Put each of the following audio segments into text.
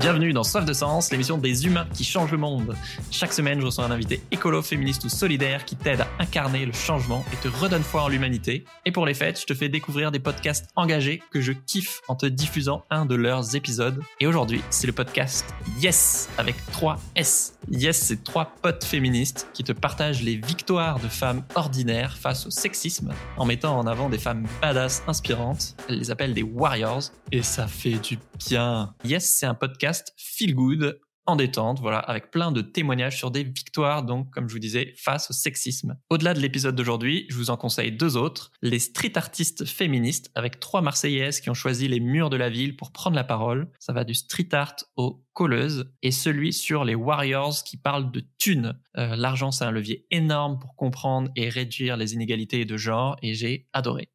Bienvenue dans Soif de Sens, l'émission des humains qui changent le monde. Chaque semaine, je reçois un invité écolo, féministe ou solidaire qui t'aide à incarner le changement et te redonne foi en l'humanité. Et pour les fêtes, je te fais découvrir des podcasts engagés que je kiffe en te diffusant un de leurs épisodes. Et aujourd'hui, c'est le podcast Yes avec 3 S. Yes, c'est trois potes féministes qui te partagent les victoires de femmes ordinaires face au sexisme en mettant en avant des femmes badass inspirantes. Elles les appellent des warriors et ça fait du bien. Yes, c'est un podcast feel good en détente, voilà, avec plein de témoignages sur des victoires, donc, comme je vous disais, face au sexisme. Au-delà de l'épisode d'aujourd'hui, je vous en conseille deux autres. Les street artistes féministes, avec trois Marseillaises qui ont choisi les murs de la ville pour prendre la parole. Ça va du street art aux colleuses. Et celui sur les warriors qui parlent de thunes. Euh, L'argent, c'est un levier énorme pour comprendre et réduire les inégalités de genre, et j'ai adoré.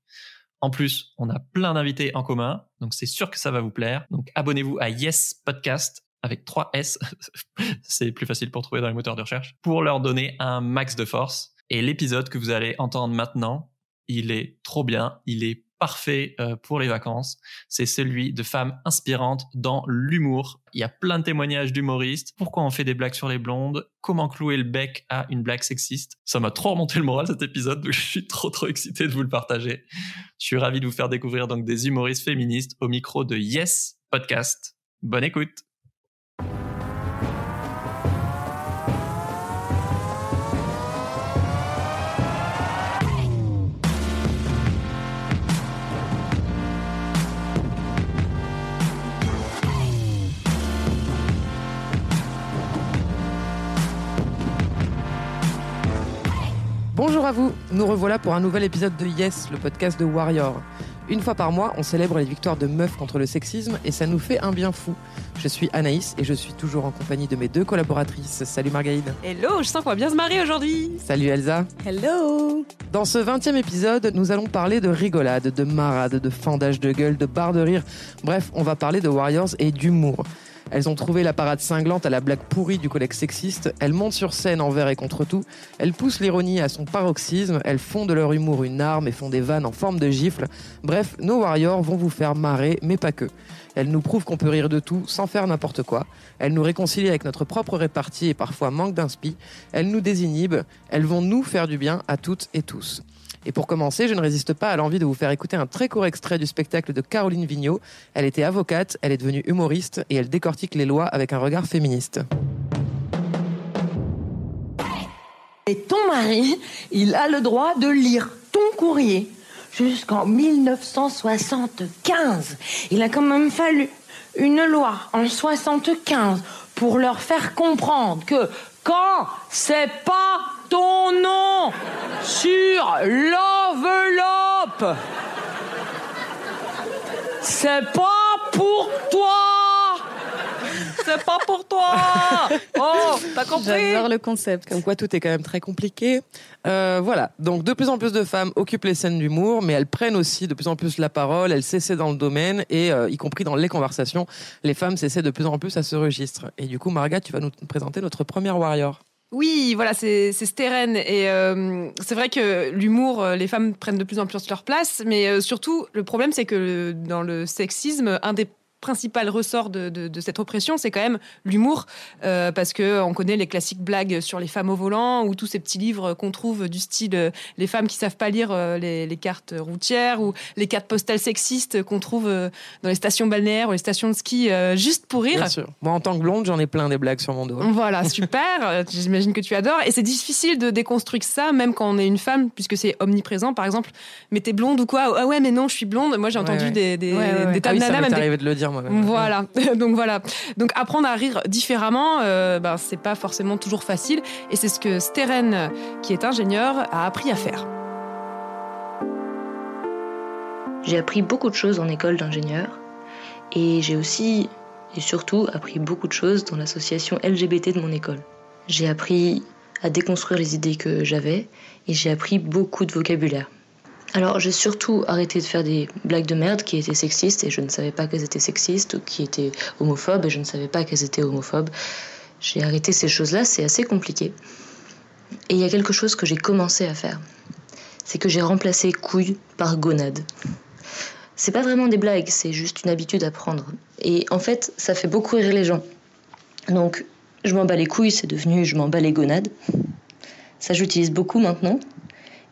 En plus, on a plein d'invités en commun, donc c'est sûr que ça va vous plaire. Donc abonnez-vous à Yes Podcast avec 3 S, c'est plus facile pour trouver dans les moteurs de recherche, pour leur donner un max de force. Et l'épisode que vous allez entendre maintenant, il est trop bien, il est parfait euh, pour les vacances. C'est celui de femmes inspirantes dans l'humour. Il y a plein de témoignages d'humoristes. Pourquoi on fait des blagues sur les blondes? Comment clouer le bec à une blague sexiste? Ça m'a trop remonté le moral cet épisode. Donc je suis trop trop excité de vous le partager. Je suis ravi de vous faire découvrir donc des humoristes féministes au micro de Yes Podcast. Bonne écoute. Bonjour à vous, nous revoilà pour un nouvel épisode de Yes, le podcast de Warrior. Une fois par mois, on célèbre les victoires de meufs contre le sexisme et ça nous fait un bien fou. Je suis Anaïs et je suis toujours en compagnie de mes deux collaboratrices. Salut Margaïde. Hello, je sens qu'on va bien se marier aujourd'hui. Salut Elsa. Hello. Dans ce 20e épisode, nous allons parler de rigolade, de marade, de fendage de gueule, de barre de rire. Bref, on va parler de Warriors et d'humour. Elles ont trouvé la parade cinglante à la blague pourrie du collègue sexiste. Elles montent sur scène envers et contre tout. Elles poussent l'ironie à son paroxysme. Elles font de leur humour une arme et font des vannes en forme de gifle. Bref, nos warriors vont vous faire marrer, mais pas que. Elles nous prouvent qu'on peut rire de tout sans faire n'importe quoi. Elles nous réconcilient avec notre propre répartie et parfois manque d'inspi. Elles nous désinhibent. Elles vont nous faire du bien à toutes et tous. Et pour commencer, je ne résiste pas à l'envie de vous faire écouter un très court extrait du spectacle de Caroline Vigneault. Elle était avocate, elle est devenue humoriste et elle décortique les lois avec un regard féministe. Et ton mari, il a le droit de lire ton courrier jusqu'en 1975. Il a quand même fallu une loi en 75 pour leur faire comprendre que quand c'est pas ton nom sur l'enveloppe. C'est pas pour toi. C'est pas pour toi. Oh, t'as compris J'adore le concept. Comme quoi tout est quand même très compliqué. Euh, voilà, donc de plus en plus de femmes occupent les scènes d'humour, mais elles prennent aussi de plus en plus la parole, elles s'essaient dans le domaine, et euh, y compris dans les conversations, les femmes s'essaient de plus en plus à ce registre. Et du coup, Marga, tu vas nous présenter notre première warrior. Oui, voilà, c'est Steren. Et euh, c'est vrai que l'humour, les femmes prennent de plus en plus leur place. Mais euh, surtout, le problème, c'est que le- dans le sexisme, un des principal ressort de, de- de cette oppression, c'est quand même l'humour, euh, parce que on connaît les classiques blagues sur les femmes au volant ou tous ces petits livres qu'on trouve du style euh, les femmes qui savent pas lire euh, les, les cartes routières ou les cartes postales sexistes qu'on trouve euh, dans les stations balnéaires ou les stations de ski euh, juste pour rire. Bien sûr. Moi, en tant que blonde, j'en ai plein des blagues sur mon dos. Voilà, super. J'imagine que tu adores. Et c'est difficile de déconstruire ça, même quand on est une femme, puisque c'est omniprésent. Par exemple, mais t'es blonde ou quoi? Ah ouais, mais non, je suis blonde. Moi, j'ai entendu ouais. des, des, Ouais, des tas Ah de oui, ça nanas, m'est même des- arrivé de le dire moi-même. Voilà, donc voilà. Donc apprendre à rire différemment, euh, ben, c'est pas forcément toujours facile. Et c'est ce que Steren, qui est ingénieur, a appris à faire. J'ai appris beaucoup de choses en école d'ingénieur et j'ai aussi et surtout appris beaucoup de choses dans l'association LGBT de mon école. J'ai appris à déconstruire les idées que j'avais et j'ai appris beaucoup de vocabulaire. Alors j'ai surtout arrêté de faire des blagues de merde qui étaient sexistes et je ne savais pas qu'elles étaient sexistes ou qui étaient homophobes et je ne savais pas qu'elles étaient homophobes. J'ai arrêté ces choses-là, c'est assez compliqué. Et il y a quelque chose que j'ai commencé à faire. C'est que j'ai remplacé couille par gonade. C'est pas vraiment des blagues, c'est juste une habitude à prendre. Et en fait, ça fait beaucoup rire les gens. Donc, je m'en bats les couilles, c'est devenu je m'en bats les gonades. Ça, j'utilise beaucoup maintenant.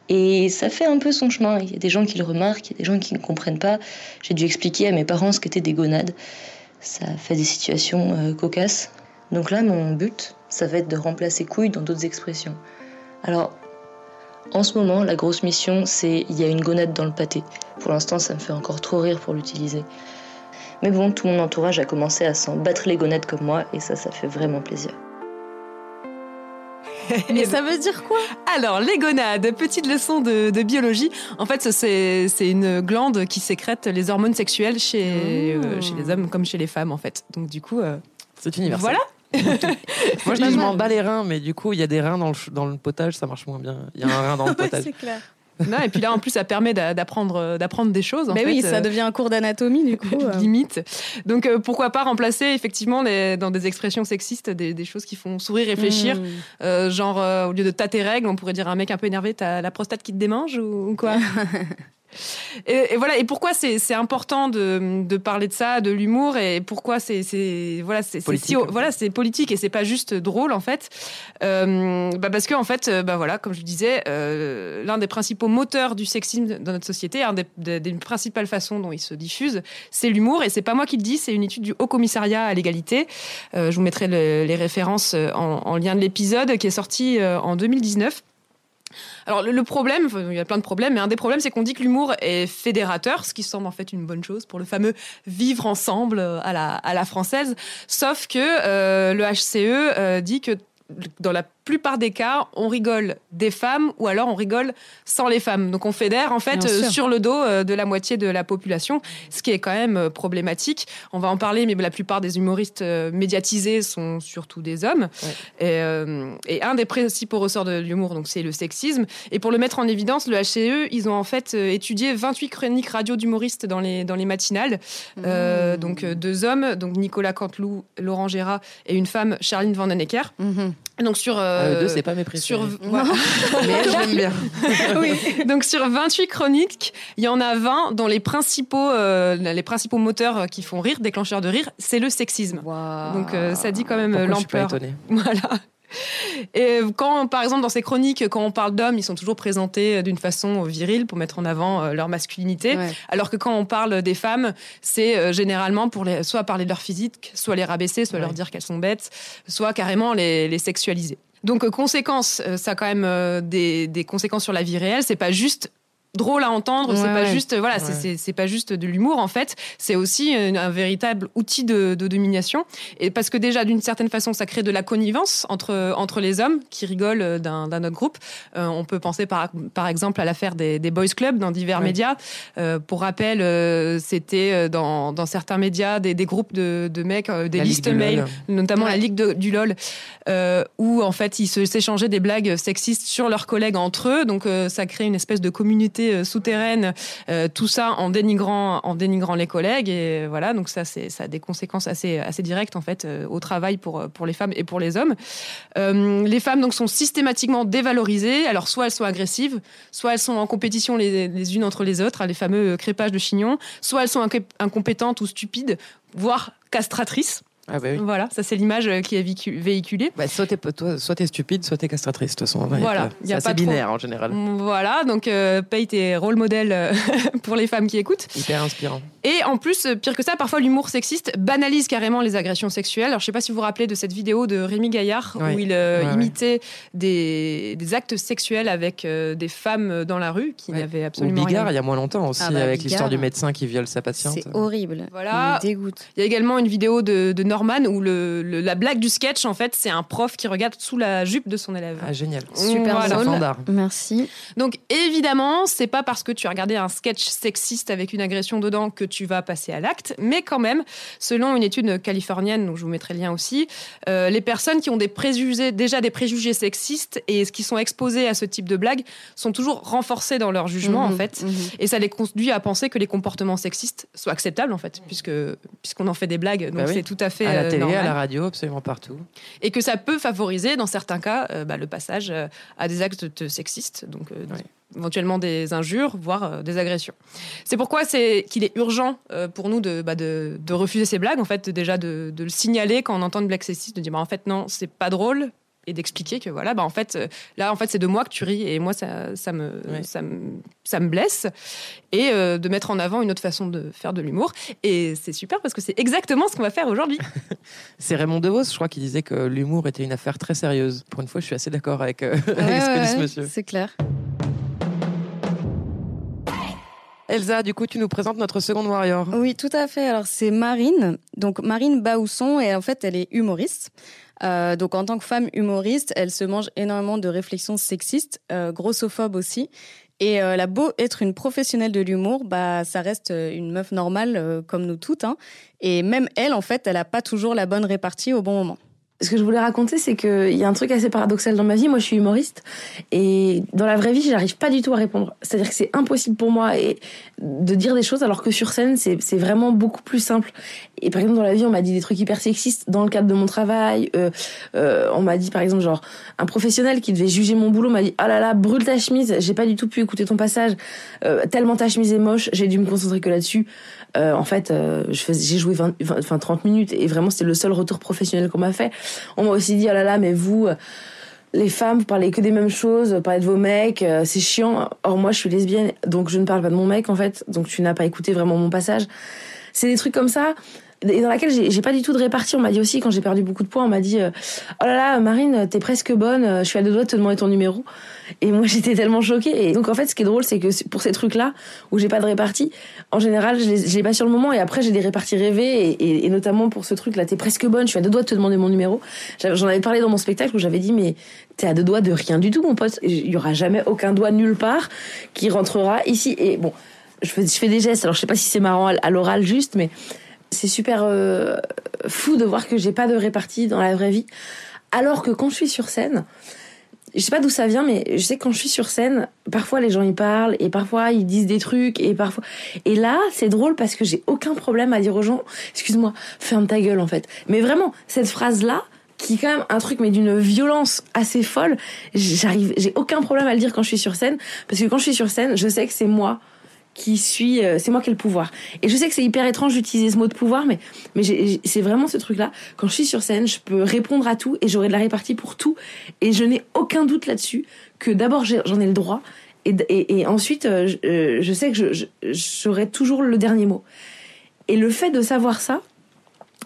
Et ça fait un peu son chemin. Il y a des gens qui le remarquent, il y a des gens qui ne comprennent pas. J'ai dû expliquer à mes parents ce qu'étaient des gonades. Ça fait des situations euh, cocasses. Donc là, mon but, ça va être de remplacer couilles dans d'autres expressions. Alors, en ce moment, la grosse mission, c'est il y a une gonade dans le pâté. Pour l'instant, ça me fait encore trop rire pour l'utiliser. Mais bon, tout mon entourage a commencé à s'en battre les gonades comme moi, et ça, ça fait vraiment plaisir. Mais ça veut dire quoi? Alors, les gonades, petite leçon de, de biologie. En fait, c'est une glande qui sécrète les hormones sexuelles chez, Mmh. euh, chez les hommes comme chez les femmes, en fait. Donc, du coup, euh, C'est universel. voilà. Moi, je m'en bats les reins, mais du coup, il y a des reins dans le, ch- dans le potage, ça marche moins bien. Il y a un rein dans le Ouais, potage. c'est clair. Non, et puis là, en plus, ça permet d'a- d'apprendre euh, d'apprendre des choses. En Mais fait, oui, euh, ça devient un cours d'anatomie du coup. euh. limite. Donc euh, pourquoi pas remplacer effectivement les- dans des expressions sexistes des, des choses qui font sourire, réfléchir. Mmh. Euh, genre euh, au lieu de t'as tes règles, on pourrait dire à un mec un peu énervé, t'as la prostate qui te démange ou, ou quoi? et, et voilà. Et pourquoi c'est important de, de parler de ça, de l'humour et pourquoi c'est voilà c'est si- voilà c'est politique et c'est pas juste drôle en fait. Euh, bah parce que en fait euh, bah voilà comme je disais euh, l'un des principaux moteurs du sexisme dans notre société, un des, des, des principales façons dont il se diffuse, c'est l'humour et c'est pas moi qui le dis, c'est une étude du Haut Commissariat à l'égalité. Euh, je vous mettrai le- les références en, en lien de l'épisode qui est sorti en 2019. Alors le, problème, il y a plein de problèmes, mais un des problèmes c'est qu'on dit que l'humour est fédérateur, ce qui semble en fait une bonne chose pour le fameux vivre ensemble euh, à la, à la française. Sauf que euh, le HCE euh, dit que dans la plupart des cas, on rigole des femmes ou alors on rigole sans les femmes. Donc on fédère en fait euh, sur le dos euh, de la moitié de la population, ce qui est quand même euh, problématique. On va en parler, mais la plupart des humoristes médiatisés sont surtout des hommes. Ouais. Et, et un des principaux ressorts de l'humour, donc c'est le sexisme. Et pour le mettre en évidence, le HCE, ils ont en fait étudié 28 chroniques radio d'humoristes dans les, dans les matinales. Euh, donc deux hommes, donc Nicolas Canteloup, Laurent Gérard et une femme, Charline Vandenecker. Mhm. Donc sur Ah, euh, eux deux, c'est pas mes préférés. sur voilà. Mais j'aime bien. Donc sur 28 chroniques, il y en a 20 dont les principaux euh, les principaux moteurs qui font rire, déclencheurs de rire, c'est le sexisme. Donc euh, ça dit quand même euh, Pourquoi je suis pas l'ampleur. Voilà. Et quand, par exemple, dans ces chroniques, quand on parle d'hommes, ils sont toujours présentés d'une façon virile pour mettre en avant euh, leur masculinité. Ouais. Alors que quand on parle des femmes, c'est euh, généralement pour les, soit parler de leur physique, soit les rabaisser, soit Ouais. leur dire qu'elles sont bêtes, soit carrément les, les sexualiser. Donc, euh, conséquence, euh, ça a quand même euh, des, des conséquences sur la vie réelle. C'est pas juste drôle à entendre, c'est Ouais, pas ouais. juste voilà, c'est- Ouais. c'est c'est pas juste de l'humour en fait, c'est aussi un, un véritable outil de, de domination et parce que déjà d'une certaine façon ça crée de la connivence entre entre les hommes qui rigolent d'un d'un autre groupe. Euh, on peut penser par par exemple à l'affaire des, des boys clubs dans divers médias. Euh, pour rappel, euh, c'était euh, dans dans certains médias des, des groupes de, de mecs, euh, des La listes mail, notamment la ligue de- du lol, euh, où en fait ils s'échangeaient des blagues sexistes sur leurs collègues entre eux. Donc euh, ça crée une espèce de communauté euh, souterraine. euh, tout ça en dénigrant, en dénigrant les collègues. Et voilà, donc ça, c'est, ça a des conséquences assez, assez directes en fait euh, au travail pour pour les femmes et pour les hommes. Euh, les femmes donc sont systématiquement dévalorisées. Alors soit elles sont agressives, soit elles sont en compétition les, les unes entre les autres, hein, les fameux crépages de chignon. Soit elles sont inc- incompétentes ou stupides, voire castratrices. Ah bah oui. Voilà, ça c'est l'image euh, qui est véhicu- véhiculée. Bah, soit t'es toi- soit t'es stupide, soit t'es castratrice. De toute façon, Voilà, euh, c'est a assez trop- binaire en général. Voilà, donc euh, paye tes rôles modèles euh, pour les femmes qui écoutent. Hyper inspirant. Et en plus, euh, pire que ça, parfois l'humour sexiste banalise carrément les agressions sexuelles. Alors je sais pas si vous vous rappelez de cette vidéo de Rémi Gaillard Ouais. où il euh, Ouais, ouais. imitait Des, des actes sexuels avec euh, des femmes dans la rue qui Ouais. n'avaient Ou absolument Bigard, rien. il y a moins longtemps aussi, Ah bah, avec Bigard. l'histoire du médecin qui viole sa patiente. C'est horrible. Voilà. Dégoûte. Il y a également une vidéo de, de Norman où le, le- la blague du sketch, en fait, c'est un prof qui regarde sous la jupe de son élève. Ah, génial. Super Voilà. Merci. Donc évidemment, c'est pas parce que tu as regardé un sketch sexiste avec une agression dedans que tu vas passer à l'acte, mais quand même, selon une étude californienne, dont je vous mettrai le lien aussi, euh, les personnes qui ont des préjugés, déjà des préjugés sexistes et qui sont exposées à ce type de blagues sont toujours renforcées dans leur jugement en Mhm, fait. mhm. Et ça les conduit à penser que les comportements sexistes soient acceptables en fait, puisque puisqu'on en fait des blagues, donc Bah oui. c'est tout à fait À la euh, télé, à la radio, absolument partout. et que ça peut favoriser, dans certains cas, euh, bah, le passage à des actes sexistes, donc euh. Éventuellement des injures, voire euh, des agressions. C'est pourquoi c'est qu'il est urgent euh, pour nous de, bah, de, de refuser ces blagues, en fait, déjà de, de le signaler quand on entend une blague sexiste, de dire bah, en fait non, c'est pas drôle et d'expliquer que voilà bah en fait euh, là en fait c'est de moi que tu ris et moi ça, ça me Ouais. ça me ça me blesse et euh, de mettre en avant une autre façon de faire de l'humour et c'est super parce que c'est exactement ce qu'on va faire aujourd'hui C'est Raymond DeVos, je crois, qui disait que l'humour était une affaire très sérieuse. Pour une fois, je suis assez d'accord avec, euh, avec ce que dit ce monsieur. c'est clair. Elsa, du coup, tu nous présentes notre seconde warrior. Oui, tout à fait. Alors, c'est Marine. Donc, Marine Baousson, et en fait, elle est humoriste. Euh, donc, en tant que femme humoriste, elle se mange énormément de réflexions sexistes, euh, grossophobes aussi. Et euh, elle a beau être une professionnelle de l'humour, bah, ça reste une meuf normale comme nous toutes. hein. Et même elle, en fait, elle n'a pas toujours la bonne répartie au bon moment. Ce que je voulais raconter, c'est qu'il y a un truc assez paradoxal dans ma vie. Moi, je suis humoriste. Et dans la vraie vie, j'arrive pas du tout à répondre. C'est-à-dire que c'est impossible pour moi et de dire des choses, alors que sur scène, c'est vraiment beaucoup plus simple. Et par exemple, dans la vie, on m'a dit des trucs hyper sexistes dans le cadre de mon travail. Euh, euh, on m'a dit, par exemple, genre, un professionnel qui devait juger mon boulot m'a dit, oh là là, brûle ta chemise. J'ai pas du tout pu écouter ton passage. Euh, tellement ta chemise est moche, j'ai dû me concentrer que là-dessus. Euh, en fait, euh, j'ai joué 20, 20, enfin, 30 minutes et vraiment c'était le seul retour professionnel qu'on m'a fait. On m'a aussi dit oh là là, mais vous, euh, les femmes, vous parlez que des mêmes choses, vous parlez de vos mecs, c'est chiant. Or moi, je suis lesbienne, donc je ne parle pas de mon mec en fait, donc tu n'as pas écouté vraiment mon passage. C'est des trucs comme ça. Et dans laquelle j'ai pas du tout de répartie. On m'a dit aussi, quand j'ai perdu beaucoup de poids, on m'a dit euh, Oh là là, Marine, t'es presque bonne, euh, je suis à deux doigts de te demander ton numéro. Et moi, j'étais tellement choquée. Et donc, en fait, ce qui est drôle, c'est que pour ces trucs-là, où j'ai pas de répartie, en général, je les, pas sur le moment. Et après, j'ai des réparties rêvées. Et, notamment pour ce truc-là, t'es presque bonne, je suis à deux doigts de te demander mon numéro. J'en avais parlé dans mon spectacle où j'avais dit Mais t'es à deux doigts de rien du tout, mon pote. Il y aura jamais aucun doigt nulle part qui rentrera ici. Et bon, je fais, des gestes. Alors, je sais pas si c'est marrant à l'oral juste, mais c'est super euh, fou de voir que j'ai pas de répartie dans la vraie vie. Alors que quand je suis sur scène, je sais pas d'où ça vient, mais je sais que quand je suis sur scène, parfois les gens y parlent et parfois ils disent des trucs et parfois. Et là, c'est drôle parce que j'ai aucun problème à dire aux gens, excuse-moi, ferme ta gueule en fait. Mais vraiment, cette phrase-là, qui est quand même un truc mais d'une violence assez folle, j'arrive, j'ai aucun problème à le dire quand je suis sur scène parce que quand je suis sur scène, je sais que c'est moi qui suis, euh, c'est moi qui ai le pouvoir. Et je sais que c'est hyper étrange d'utiliser ce mot de pouvoir, mais mais c'est vraiment ce truc-là. Quand je suis sur scène, je peux répondre à tout et j'aurai de la répartie pour tout. Et je n'ai aucun doute là-dessus que d'abord j'en ai le droit et, et, ensuite euh, je, euh, je sais que je- j'aurai toujours le dernier mot. Et le fait de savoir ça,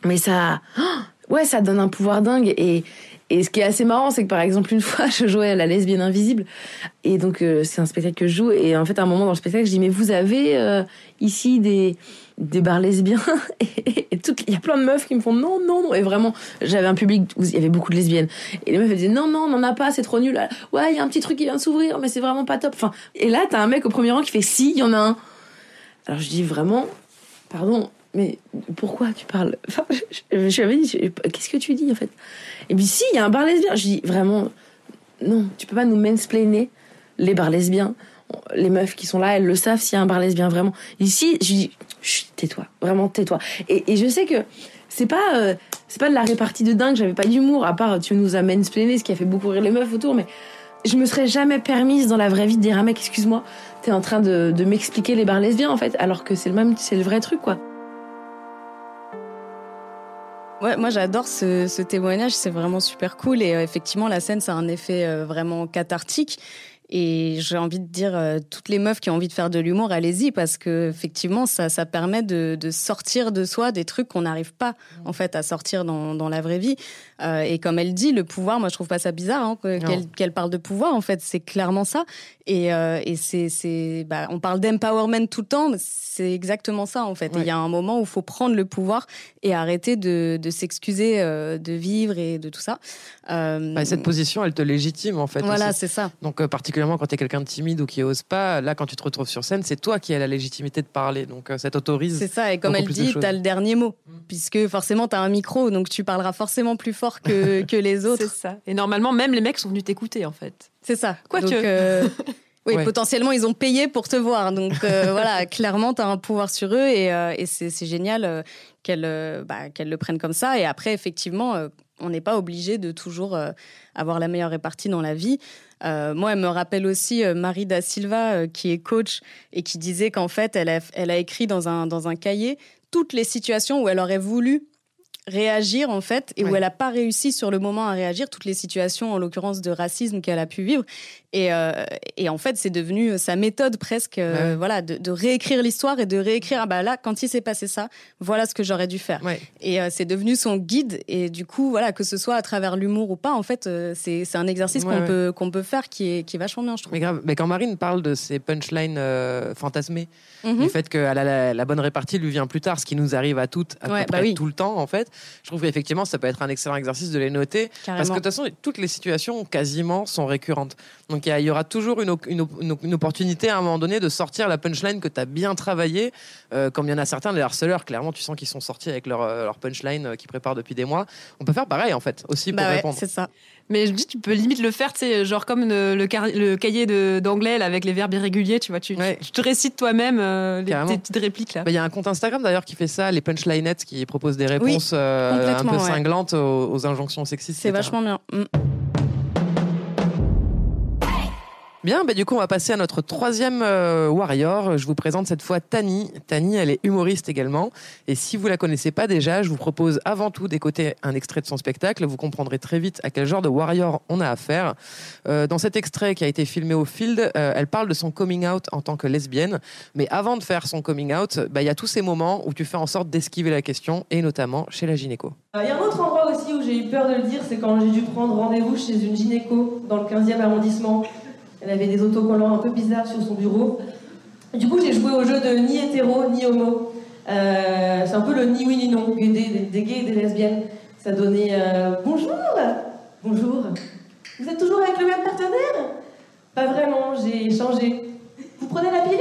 mais ça, ouais, ça donne un pouvoir dingue. Et, et ce qui est assez marrant, c'est que par exemple, une fois, je jouais à la lesbienne invisible. Et donc, euh, c'est un spectacle que je joue. Et en fait, à un moment dans le spectacle, je dis, mais vous avez euh, ici des, des bars lesbiens? Et, il y a plein de meufs qui me font non, non, non. Et vraiment, j'avais un public où il y avait beaucoup de lesbiennes. Et les meufs elles disaient non, non, on n'en a pas, c'est trop nul. Ouais, il y a un petit truc qui vient de s'ouvrir, mais c'est vraiment pas top. Enfin, et là, t'as un mec au premier rang qui fait si, il y en a un. Alors je dis vraiment, pardon, mais pourquoi tu parles? Je, lui avais dit, qu'est-ce que tu dis en fait? Et puis si, il y a un bar lesbien. Je dis vraiment, non, tu peux pas nous mansplainer les bars lesbiens. Les meufs qui sont là, elles le savent s'il y a un bar lesbien vraiment. Ici, je dis, tais-toi, vraiment tais-toi. Et, je sais que c'est pas, euh, c'est pas de la répartie de dingue. J'avais pas d'humour à part tu nous as mansplainé, ce qui a fait beaucoup rire les meufs autour, mais je me serais jamais permise dans la vraie vie de dire un mec, excuse-moi, t'es en train de, de m'expliquer les bars lesbiens en fait, alors que c'est le même, c'est le vrai truc quoi. Ouais, moi j'adore ce, ce témoignage, c'est vraiment super cool. Et euh, effectivement la scène ça a un effet euh, vraiment cathartique. Et j'ai envie de dire euh, toutes les meufs qui ont envie de faire de l'humour, allez-y parce que effectivement ça, ça permet de, de sortir de soi des trucs qu'on n'arrive pas en fait à sortir dans, dans la vraie vie Euh, et comme elle dit le pouvoir, moi je trouve pas ça bizarre hein, qu'elle parle de pouvoir en fait c'est clairement ça et, euh, et c'est bah, on parle d'empowerment tout le temps c'est exactement ça en fait il Ouais. y a un moment où il faut prendre le pouvoir et arrêter de, de s'excuser euh, de vivre et de tout ça. Bah, cette position, elle te légitime en fait. voilà, c'est ça. Donc particulièrement quand tu es quelqu'un de timide ou qui ose pas, là quand tu te retrouves sur scène, c'est toi qui as la légitimité de parler. Donc ça t'autorise. C'est ça. Et comme elle dit, tu as le dernier mot. Puisque forcément, tu as un micro, donc tu parleras forcément plus fort que, que les C'est autres. ça. Et normalement, même les mecs sont venus t'écouter, en fait. C'est ça. Quoique. Euh, Oui, Ouais. potentiellement, ils ont payé pour te voir. Donc euh, voilà, clairement, tu as un pouvoir sur eux et, euh, et c'est c'est génial euh, qu'elles euh, bah, qu'elles le prennent comme ça. Et après, effectivement, euh, on n'est pas obligé de toujours avoir la meilleure répartie dans la vie. Euh, moi, elle me rappelle aussi Marie da Silva, euh, qui est coach et qui disait qu'en fait, elle a, elle a écrit dans un, dans un cahier toutes les situations où elle aurait voulu réagir en fait et où elle n'a pas réussi sur le moment à réagir toutes les situations en l'occurrence de racisme qu'elle a pu vivre et, euh, et en fait c'est devenu sa méthode presque euh, Ouais. voilà de, de réécrire l'histoire et de réécrire ah bah là quand il s'est passé ça voilà ce que j'aurais dû faire Ouais. et euh, c'est devenu son guide et du coup voilà que ce soit à travers l'humour ou pas en fait euh, c'est c'est un exercice qu'on peut qu'on peut faire qui est qui est vachement bien je trouve Mais grave. Mais quand Marine parle de ces punchlines euh, fantasmées, Mhm. du fait a la, la bonne répartie lui vient plus tard, ce qui nous arrive à toutes, à peu bah près oui. tout le temps, en fait. Je trouve qu'effectivement, ça peut être un excellent exercice de les noter. Parce que de toute façon, toutes les situations quasiment sont récurrentes. Donc il y, aura toujours une, op- une op- une op- une opportunité à un moment donné de sortir la punchline que tu as bien travaillé. Euh, comme il y en a certains, les harceleurs, clairement, tu sens qu'ils sont sortis avec leur, euh, leur punchline euh, qu'ils préparent depuis des mois. On peut faire pareil, en fait, aussi pour bah ouais, répondre. c'est ça Mais je me dis, tu peux limite le faire, tu sais, genre comme le, le, car- le cahier de- d'anglais là, avec les verbes irréguliers, tu vois, tu, Ouais. tu te récites toi-même euh, les, tes petites répliques là. Bah, Il y a un compte Instagram d'ailleurs qui fait ça, les punchlinettes, qui propose des réponses euh, un complètement, peu ouais. cinglantes aux, aux injonctions sexistes. c'est etc. vachement bien Mm. Bien, bah, du coup, on va passer à notre troisième euh, warrior. Je vous présente cette fois Tani. Tani, elle est humoriste également. Et si vous la connaissez pas déjà, je vous propose avant tout d'écouter un extrait de son spectacle. Vous comprendrez très vite à quel genre de warrior on a affaire. Euh, dans cet extrait qui a été filmé au field, euh, elle parle de son coming out en tant que lesbienne. Mais avant de faire son coming out, bah, il y a tous ces moments où tu fais en sorte d'esquiver la question, et notamment chez la gynéco. Il y a un autre endroit aussi où j'ai eu peur de le dire, c'est quand j'ai dû prendre rendez-vous chez une gynéco dans le 15e arrondissement. Elle avait des autocollants un peu bizarres sur son bureau. Du coup, j'ai joué au jeu de ni hétéro ni homo. Euh, c'est un peu le ni oui ni non, des, gays et des lesbiennes. Ça donnait euh, bonjour, bonjour. Vous êtes toujours avec le même partenaire? Pas vraiment, j'ai changé. Vous prenez la pilule?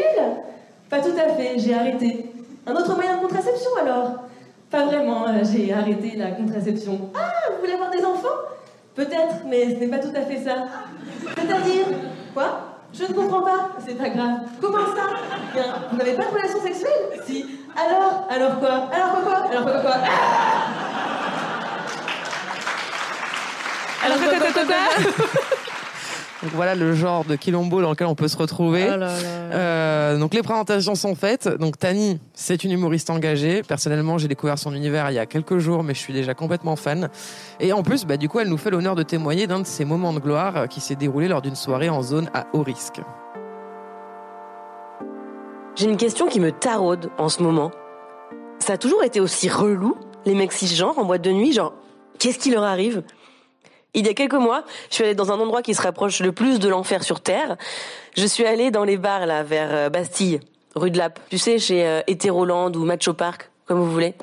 Pas tout à fait, j'ai arrêté. Un autre moyen de contraception alors? Pas vraiment, euh, j'ai arrêté la contraception. Ah, vous voulez avoir des enfants? Peut-être, mais ce n'est pas tout à fait ça. C'est-à-dire? Quoi? Je ne comprends pas. C'est pas grave. Comment ça? Bien, Vous n'avez pas de relation sexuelle Si. Alors Alors quoi? Alors quoi quoi? Alors quoi quoi, quoi? Alors, quoi, quoi, quoi, quoi? Donc voilà le genre de quilombo dans lequel on peut se retrouver. Oh là là. Euh, donc les présentations sont faites. Donc Tani, c'est une humoriste engagée. Personnellement, j'ai découvert son univers il y a quelques jours, mais je suis déjà complètement fan. Et en plus, bah, du coup, elle nous fait l'honneur de témoigner d'un de ces moments de gloire euh, qui s'est déroulé lors d'une soirée en zone à haut risque. J'ai une question qui me taraude en ce moment. Ça a toujours été aussi relou, les mecs cisgenres en boîte de nuit, genre, qu'est-ce qui leur arrive? Il y a quelques mois, je suis allée dans un endroit qui se rapproche le plus de l'enfer sur Terre. Je suis allée dans les bars, là, vers euh, Bastille, rue de Lappe. Tu sais, chez euh, ou Macho Park, comme vous voulez.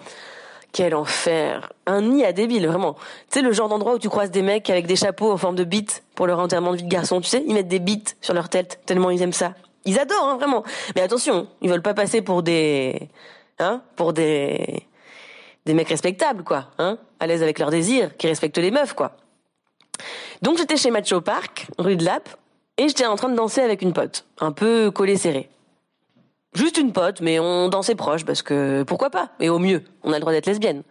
Quel enfer Un nid à débile, vraiment. Tu sais, le genre d'endroit où tu croises des mecs avec des chapeaux en forme de bites pour leur enterrement de vie de garçon, tu sais Ils mettent des bites sur leur tête, tellement ils aiment ça. Ils adorent, hein, vraiment. Mais attention, ils veulent pas passer pour des... Hein Pour des... Des mecs respectables, quoi. Hein À l'aise avec leurs désirs, qui respectent les meufs, quoi. Donc j'étais chez Macho Park, rue de Lappe, et j'étais en train de danser avec une pote, un peu collée serrée. Juste une pote, mais on dansait proche parce que pourquoi pas? Et au mieux, on a le droit d'être lesbienne.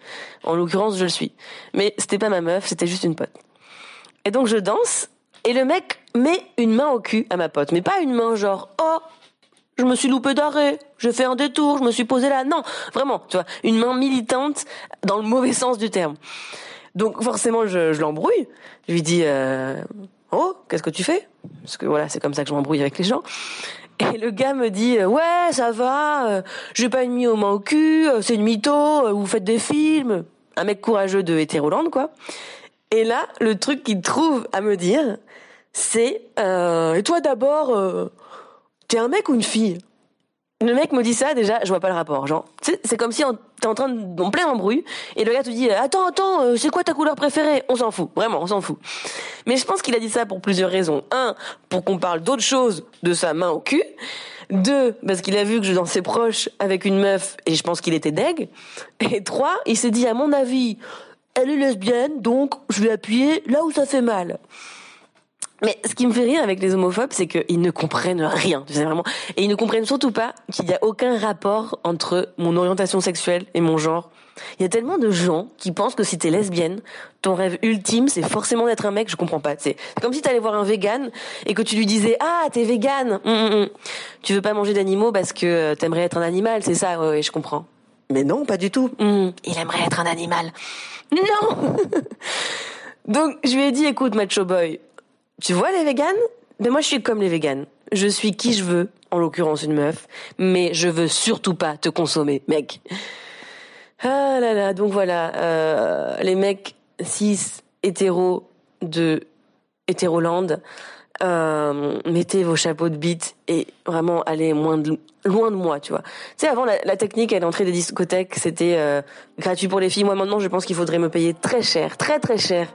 En l'occurrence, je le suis. Mais c'était pas ma meuf, c'était juste une pote. Et donc je danse, et le mec met une main au cul à ma pote, mais pas une main genre oh je me suis loupé d'arrêt, j'ai fait un détour, je me suis posé là. Non, vraiment, tu vois, une main militante dans le mauvais sens du terme. Donc forcément, je, l'embrouille. Je lui dis euh, oh qu'est-ce que tu fais? Parce que voilà, c'est comme ça que je m'embrouille avec les gens. Et le gars me dit euh, ouais ça va, euh, j'ai pas une mis aux mains au cul, euh, c'est une mytho, vous faites des films. Un mec courageux de Hétéroland quoi. Et là le truc qu'il trouve à me dire c'est et toi d'abord t'es un mec ou une fille? Le mec me dit ça déjà je vois pas le rapport genre c'est comme si t'es en train de en plein embrouille et le gars te dit attends attends euh, c'est quoi ta couleur préférée? On s'en fout vraiment on s'en fout. Mais je pense qu'il a dit ça pour plusieurs raisons. Un pour qu'on parle d'autre chose de sa main au cul. Deux parce qu'il a vu que je dansais proche avec une meuf et je pense qu'il était deg. Et trois il s'est dit à mon avis elle est lesbienne donc je vais appuyer là où ça fait mal Mais ce qui me fait rire avec les homophobes, c'est qu'ils ne comprennent rien, tu sais vraiment. Et ils ne comprennent surtout pas qu'il n'y a aucun rapport entre mon orientation sexuelle et mon genre. Il y a tellement de gens qui pensent que si t'es lesbienne, ton rêve ultime, c'est forcément d'être un mec. Je comprends pas. C'est comme si t'allais voir un vegan et que tu lui disais ah t'es vegan, hum, hum. tu veux pas manger d'animaux parce que euh, t'aimerais être un animal, c'est ça? Ouais, ouais, je comprends. Mais non, pas du tout. Hum, il aimerait être un animal. Non. Donc je lui ai dit écoute macho boy, tu vois les véganes? Ben moi je suis comme les véganes. Je suis qui je veux, en l'occurrence une meuf, mais je veux surtout pas te consommer, mec. Ah là là, donc voilà, euh, les mecs cis hétéros de Hétéroland, euh, mettez vos chapeaux de bite et vraiment allez moins de, loin de moi, tu vois. Tu sais, avant la, technique à l'entrée des discothèques, c'était euh, gratuit pour les filles. Moi maintenant, je pense qu'il faudrait me payer très cher, très très cher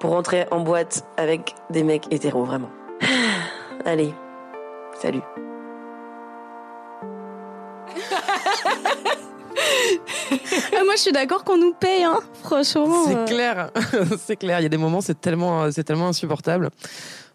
pour rentrer en boîte avec des mecs hétéros, vraiment. Allez, salut. Ah, moi, je suis d'accord qu'on nous paye, hein. Franchement. C'est euh, clair, c'est clair. Il y a des moments, c'est tellement, c'est tellement insupportable.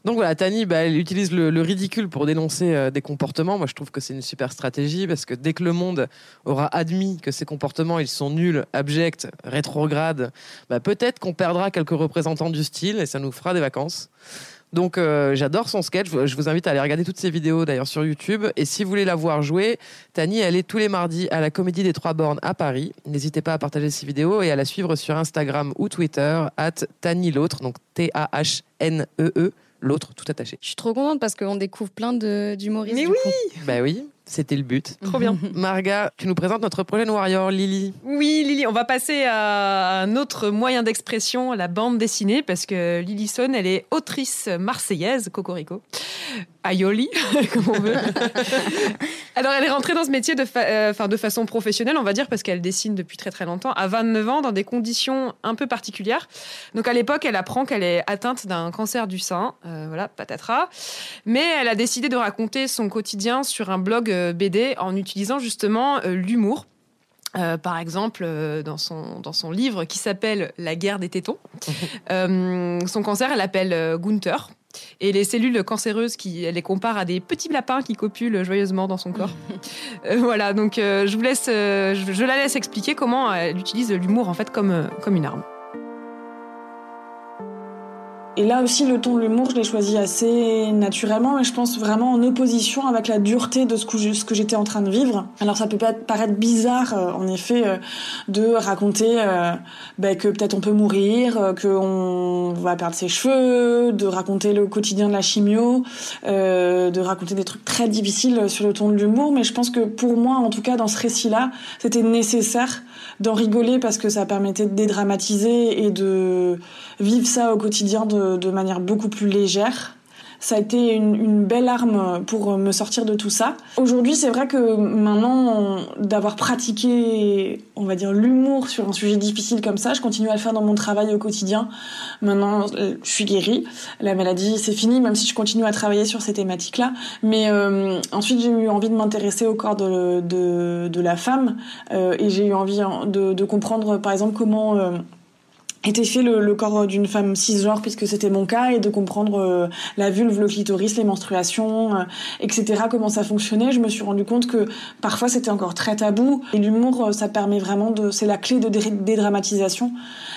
Donc voilà, Tani, bah, elle utilise le, le ridicule pour dénoncer euh, des comportements. Moi, je trouve que c'est une super stratégie parce que dès que le monde aura admis que ces comportements ils sont nuls, abjects, rétrogrades, bah, peut-être qu'on perdra quelques représentants du style et ça nous fera des vacances. Donc euh, j'adore son sketch. Je vous invite à aller regarder toutes ses vidéos d'ailleurs sur YouTube. Et si vous voulez la voir jouer, Tani, elle est tous les mardis à la Comédie des Trois Bornes à Paris. N'hésitez pas à partager ses vidéos et à la suivre sur Instagram ou Twitter at Tani l'autre, donc T-A-H-N-E-E, l'autre tout attaché. Je suis trop contente parce qu'on découvre plein de- d'humoristes. Mais du oui coup. Bah oui, c'était le but. Trop bien. Marga, tu nous présentes notre prochaine warrior, Lily. Oui, Lily, on va passer à un autre moyen d'expression, la bande dessinée, parce que Lily Son, elle est autrice marseillaise, Cocorico. Aioli, comme on veut. Alors, elle est rentrée dans ce métier de, fa- euh, enfin, de façon professionnelle, on va dire, parce qu'elle dessine depuis très très longtemps, à 29 ans, dans des conditions un peu particulières. Donc, à l'époque, elle apprend qu'elle est atteinte d'un cancer du sein, euh, voilà, patatras. Mais elle a décidé de raconter son quotidien sur un blog BD en utilisant justement euh, l'humour. Euh, par exemple, euh, dans, son, dans son livre qui s'appelle La guerre des tétons, euh, son cancer, elle l'appelle euh, Gunther. Et les cellules cancéreuses, qui, elle les compare à des petits lapins qui copulent joyeusement dans son corps. Euh, voilà, donc euh, je vous laisse, euh, je, je la laisse expliquer comment elle utilise l'humour en fait comme, euh, comme une arme. Et là aussi, le ton de l'humour, je l'ai choisi assez naturellement, mais je pense vraiment en opposition avec la dureté de ce que j'étais en train de vivre. Alors ça peut paraître bizarre, euh, en effet, euh, de raconter euh, ben, que peut-être on peut mourir, qu'on va perdre ses cheveux, de raconter le quotidien de la chimio, de raconter des trucs très difficiles sur le ton de l'humour. Mais je pense que pour moi, en tout cas, dans ce récit-là, c'était nécessaire d'en rigoler parce que ça permettait de dédramatiser et de vivre ça au quotidien de, manière beaucoup plus légère. Ça a été une, belle arme pour me sortir de tout ça. Aujourd'hui, c'est vrai que maintenant, d'avoir pratiqué, on va dire, l'humour sur un sujet difficile comme ça, je continue à le faire dans mon travail au quotidien. Maintenant, euh, je suis guérie. La maladie, c'est fini, même si je continue à travailler sur ces thématiques-là. Mais euh, ensuite, j'ai eu envie de m'intéresser au corps de, de, de la femme euh, et j'ai eu envie hein, de, de comprendre, par exemple, comment... euh, fait le, le corps d'une femme cisgenre puisque c'était mon cas et de comprendre euh, la vulve, le clitoris, les menstruations, euh, etc. Comment ça fonctionnait. Je me suis rendu compte que parfois c'était encore très tabou et l'humour euh, ça permet vraiment de c'est la clé de dé- dédramatisation.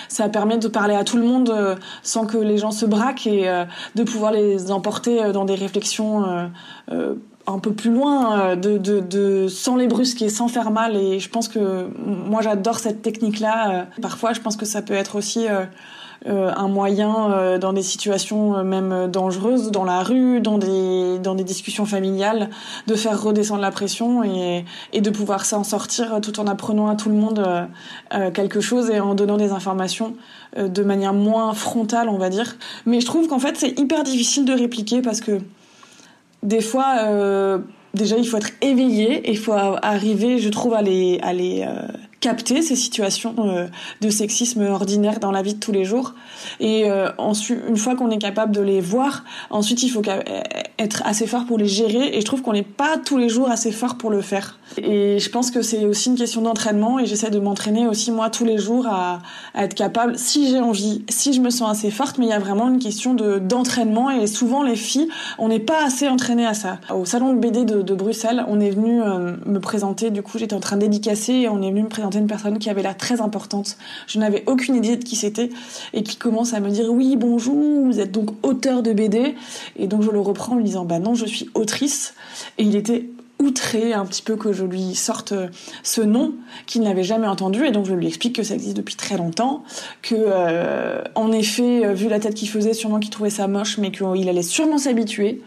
Ça permet de parler à tout le monde euh, sans que les gens se braquent et euh, de pouvoir les emporter euh, dans des réflexions un peu plus loin, euh, de, sans les brusquer, sans faire mal. Et je pense que moi, j'adore cette technique-là. Euh, Parfois, je pense que ça peut être aussi euh, un moyen dans des situations même dangereuses, dans la rue, dans des, discussions familiales, de faire redescendre la pression et, de pouvoir s'en sortir tout en apprenant à tout le monde quelque chose et en donnant des informations de manière moins frontale, on va dire. Mais je trouve qu'en fait, c'est hyper difficile de répliquer parce que des fois, euh, déjà, il faut être éveillé et il faut arriver, je trouve, à les, à les euh, capter ces situations euh, de sexisme ordinaire dans la vie de tous les jours. Et euh, ensuite, une fois qu'on est capable de les voir, ensuite il faut être assez fort pour les gérer. Et je trouve qu'on n'est pas tous les jours assez fort pour le faire. Et je pense que c'est aussi une question d'entraînement. Et j'essaie de m'entraîner aussi moi tous les jours à, être capable, si j'ai envie, si je me sens assez forte. Mais il y a vraiment une question de d'entraînement. Et souvent les filles, on n'est pas assez entraînées à ça. Au salon de BD de, de Bruxelles, on est venu euh, me présenter. Du coup, j'étais en train de dédicacer et on est venu me présenter une personne qui avait l'air très importante. Je n'avais aucune idée de qui c'était et qui commence à me dire oui bonjour, vous êtes donc auteur de BD et donc je le reprends en lui disant bah non je suis autrice et il était outré un petit peu que je lui sorte ce nom qu'il n'avait jamais entendu. Et donc je lui explique que ça existe depuis très longtemps que euh, en effet vu la tête qu'il faisait sûrement qu'il trouvait ça moche mais qu'il allait sûrement s'habituer.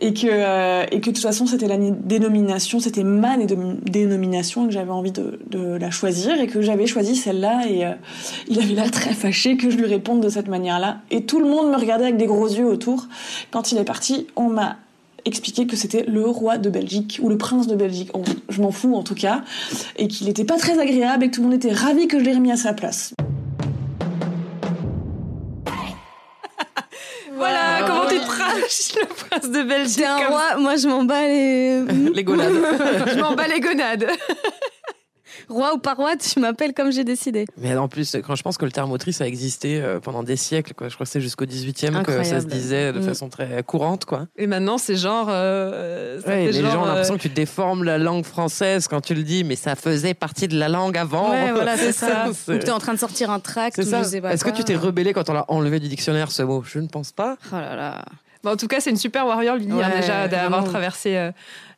Et que euh, et que de toute façon c'était la dénomination c'était ma dénomination et que j'avais envie de, la choisir. Et que j'avais choisi celle-là et euh, il avait l'air très fâché que je lui réponde de cette manière-là. Et tout le monde me regardait avec des gros yeux autour. Quand il est parti on m'a expliquer que c'était le roi de Belgique ou le prince de Belgique, je m'en fous en tout cas, et qu'il n'était pas très agréable et que tout le monde était ravi que je l'ai remis à sa place. Voilà, comment tu te le prince de Belgique C'est un roi, moi je m'en bats les... les gonades. je m'en bats les gonades roi ou pas roi, tu m'appelles comme j'ai décidé. Mais en plus, quand je pense que le terme autrice a existé euh, pendant des siècles, quoi. je crois que c'est jusqu'au 18e que ça se disait de mm. façon très courante. Quoi. Et maintenant, c'est genre. Euh, les gens ont l'impression euh, que tu déformes la langue française quand tu le dis, mais ça faisait partie de la langue avant. Ouais, voilà, c'est ça. Ou tu es en train de sortir un tract. Est-ce que tu t'es rebellé quand on l'a enlevé du dictionnaire ce mot? Je ne pense pas. Oh là là. en tout cas, c'est une super warrior, Lily, hein, déjà, d'avoir traversé euh,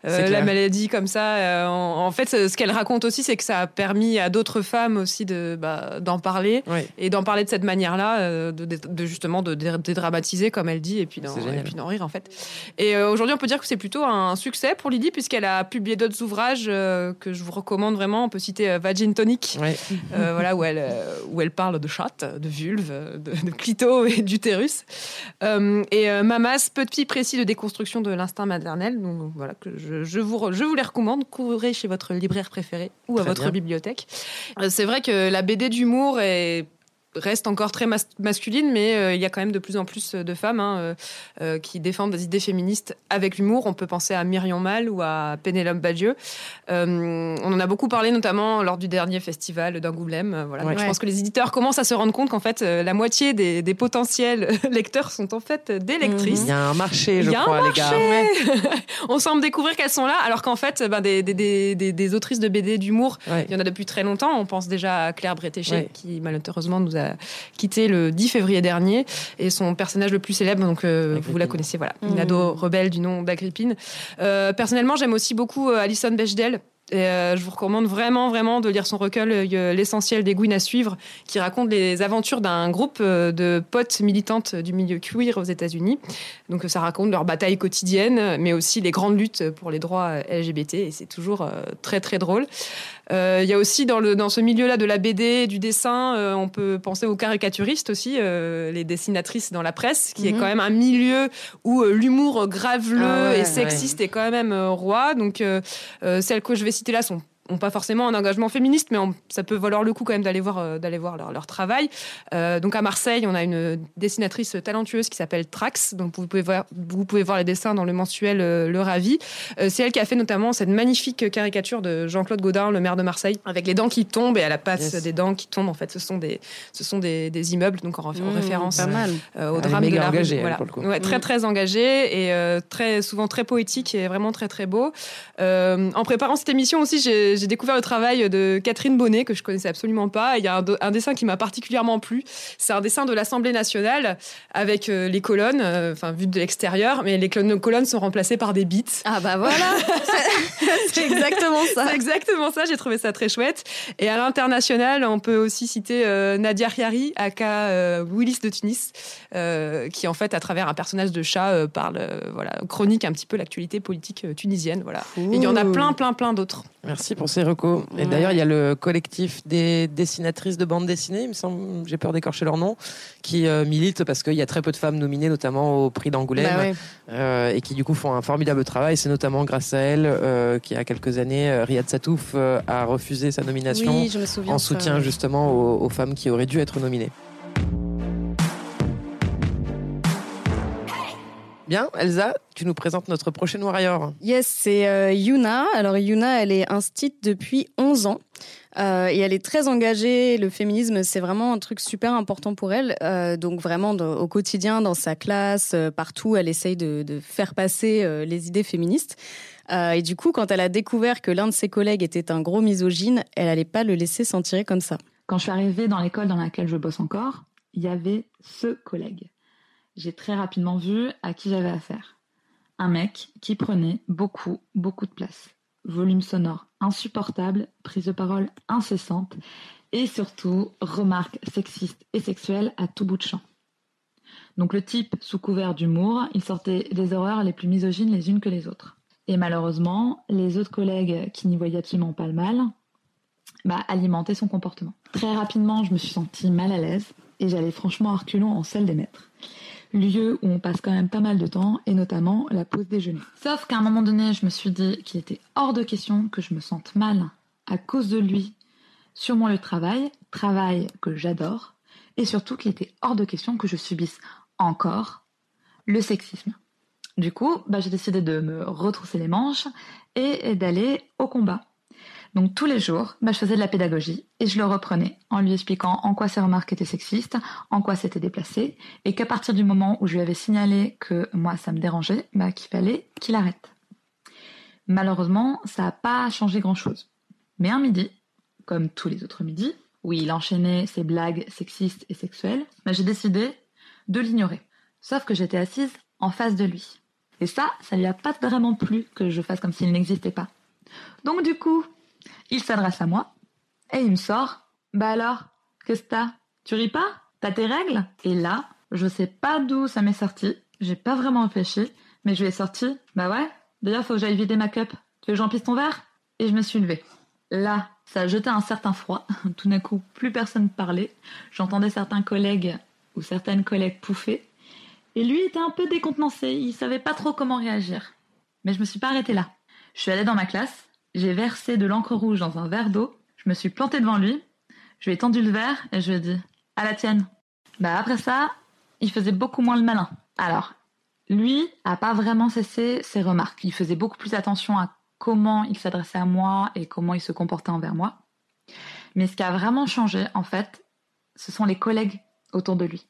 la maladie comme ça. Euh, en, fait, ce qu'elle raconte aussi, c'est que ça a permis à d'autres femmes aussi de bah, d'en parler et d'en parler de cette manière-là, euh, de, justement de dédramatiser comme elle dit et puis d'en rire en fait. Et aujourd'hui, on peut dire que c'est plutôt un succès pour Lydie puisqu'elle a publié d'autres ouvrages que je vous recommande vraiment. On peut citer Vagin Tonic, voilà où elle où elle parle de chatte, de vulve, de, de clito et d'utérus. et Mamas, petit précis de déconstruction de l'instinct maternel. Donc voilà que je je, vous, je vous les recommande. Courez chez votre libraire préféré ou à votre bibliothèque. Euh, c'est vrai que la BD d'humour est reste encore très masculine, mais euh, il y a quand même de plus en plus de femmes hein, euh, euh, qui défendent des idées féministes avec l'humour. On peut penser à Myriam Mal ou à Pénélope Badieu. on en a beaucoup parlé, notamment lors du dernier festival d'Angoulême. Voilà. Je pense que les éditeurs commencent à se rendre compte qu'en fait, la moitié des, potentiels lecteurs sont en fait des lectrices. Il y a un marché, je crois, les gars. on semble découvrir qu'elles sont là, alors qu'en fait, ben, des, des, des, autrices de BD d'humour, il y en a depuis très longtemps. On pense déjà à Claire Bretéché, qui malheureusement nous a quitté le 10 février dernier. Et son personnage le plus célèbre, donc euh, vous la connaissez, voilà, une mmh. ado rebelle du nom d'Agrippine. Euh, personnellement, j'aime aussi beaucoup euh, Alison Bechdel. Et je vous recommande vraiment, vraiment de lire son recueil L'essentiel des Gouines à suivre, qui raconte les aventures d'un groupe de potes militantes du milieu queer aux États-Unis. Donc ça raconte leur bataille quotidienne, mais aussi les grandes luttes pour les droits LGBT. Et c'est toujours très, très drôle. Euh, il y a aussi dans, le, dans ce milieu-là de la BD, du dessin, euh, on peut penser aux caricaturistes aussi, euh, les dessinatrices dans la presse, qui est mhm. quand même un milieu où l'humour graveleux ah et sexiste est quand même roi. Donc celles que je vais citer là sont n'ont pas forcément un engagement féministe, mais ça peut valoir le coup quand même d'aller voir, euh, d'aller voir leur, travail. Euh, donc à Marseille, on a une dessinatrice talentueuse qui s'appelle Trax, donc vous pouvez voir, vous pouvez voir les dessins dans le mensuel euh, Le Ravi. c'est elle qui a fait notamment cette magnifique caricature de Jean-Claude Gaudin, le maire de Marseille, avec les dents qui tombent et à la passe des dents qui tombent. En fait, ce sont des, ce sont des, immeubles, donc en, mmh, référence au drame de la engagée, voilà. Ouais, très mmh. très engagé et très souvent très poétique et vraiment très très beau. en préparant cette émission aussi, j'ai j'ai découvert le travail de Catherine Bonnet, que je connaissais absolument pas. Il y a un, dessin qui m'a particulièrement plu. C'est un dessin de l'Assemblée nationale avec euh, les colonnes, euh, enfin, vues de l'extérieur, mais les colonnes sont remplacées par des bits. Ah bah voilà C'est exactement ça. C'est exactement ça, j'ai trouvé ça très chouette. Et à l'international, on peut aussi citer euh, Nadia Riari, aka Willis de Tunis, qui en fait, à travers un personnage de chat, parle, voilà, chronique un petit peu l'actualité politique tunisienne. Voilà. il y en a plein, plein, plein d'autres. Merci pour ces recos. Et Ouais. d'ailleurs, il y a le collectif des dessinatrices de bande dessinée, il me semble, j'ai peur d'écorcher leur nom, qui euh, milite parce qu'il y a très peu de femmes nominées, notamment au prix d'Angoulême, Bah ouais. euh, et qui du coup font un formidable travail. C'est notamment grâce à elle euh, qu'il y a quelques années, euh, Riyad Satouf euh, a refusé sa nomination Oui, en ça, soutien justement aux, aux femmes qui auraient dû être nominées. Bien, Elsa, tu nous présentes notre prochaine warrior. Yes, c'est euh, Yuna. Alors Yuna, elle est instite depuis 11 ans. Euh, et elle est très engagée. Le féminisme, c'est vraiment un truc super important pour elle. Euh, donc vraiment, au quotidien, dans sa classe, euh, partout, elle essaye de, de faire passer euh, les idées féministes. Euh, et du coup, quand elle a découvert que l'un de ses collègues était un gros misogyne, elle allait pas le laisser s'en tirer comme ça. Quand je suis arrivée dans l'école dans laquelle je bosse encore, il y avait ce collègue. J'ai très rapidement vu à qui j'avais affaire. Un mec qui prenait beaucoup, beaucoup de place. Volume sonore insupportable, prise de parole incessante et surtout remarques sexistes et sexuelles à tout bout de champ. Donc le type, sous couvert d'humour, il sortait des horreurs les plus misogynes les unes que les autres. Et malheureusement, les autres collègues qui n'y voyaient absolument pas le mal, bah, alimenter son comportement. Très rapidement, je me suis sentie mal à l'aise et j'allais franchement à reculons en salle des maîtres. Lieu où on passe quand même pas mal de temps et notamment la pause déjeuner. Sauf qu'à un moment donné, je me suis dit qu'il était hors de question que je me sente mal à cause de lui sur mon lieu de travail, travail que j'adore, et surtout qu'il était hors de question que je subisse encore le sexisme. Du coup, bah, j'ai décidé de me retrousser les manches et d'aller au combat. Donc tous les jours, bah, je faisais de la pédagogie et je le reprenais en lui expliquant en quoi ses remarques étaient sexistes, en quoi c'était déplacé, et qu'à partir du moment où je lui avais signalé que moi ça me dérangeait, bah, qu'il fallait qu'il arrête. Malheureusement, ça n'a pas changé grand-chose. Mais un midi, comme tous les autres midis, où il enchaînait ses blagues sexistes et sexuelles, bah, j'ai décidé de l'ignorer. Sauf que j'étais assise en face de lui. Et ça, ça lui a pas vraiment plu que je fasse comme s'il n'existait pas. Donc du coup, il s'adresse à moi et il me sort Bah alors, qu'est-ce que t'as? Tu ris pas? T'as tes règles? Et là, je sais pas d'où ça m'est sorti, j'ai pas vraiment réfléchi, mais je lui ai sorti Bah ouais, d'ailleurs faut que j'aille vider ma cup. Tu veux que j'emplisse ton verre? Et je me suis levée. Là, ça a jeté un certain froid. Tout d'un coup, plus personne parlait. J'entendais certains collègues ou certaines collègues pouffer. Et lui était un peu décontenancé, il savait pas trop comment réagir. Mais je me suis pas arrêtée là. Je suis allée dans ma classe, j'ai versé de l'encre rouge dans un verre d'eau, je me suis plantée devant lui, je lui ai tendu le verre et je lui ai dit À la tienne. Bah après ça, il faisait beaucoup moins le malin. Alors, lui a pas vraiment cessé ses remarques. Il faisait beaucoup plus attention à comment il s'adressait à moi et comment il se comportait envers moi. Mais ce qui a vraiment changé, en fait, ce sont les collègues autour de lui.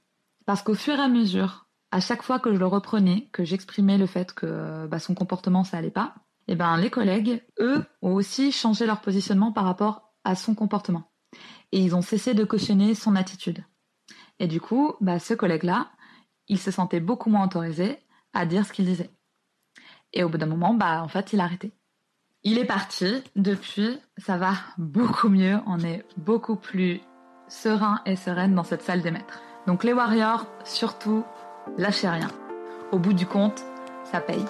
Parce qu'au fur et à mesure, à chaque fois que je le reprenais, que j'exprimais le fait que bah, son comportement ça allait pas, et ben les collègues, eux, ont aussi changé leur positionnement par rapport à son comportement. Et ils ont cessé de cautionner son attitude. Et du coup, bah, ce collègue-là, il se sentait beaucoup moins autorisé à dire ce qu'il disait. Et au bout d'un moment, bah, en fait, il a arrêté. Il est parti. Depuis, ça va beaucoup mieux. On est beaucoup plus serein et sereine dans cette salle des maîtres. Donc les warriors, surtout, lâchez rien. Au bout du compte, ça paye.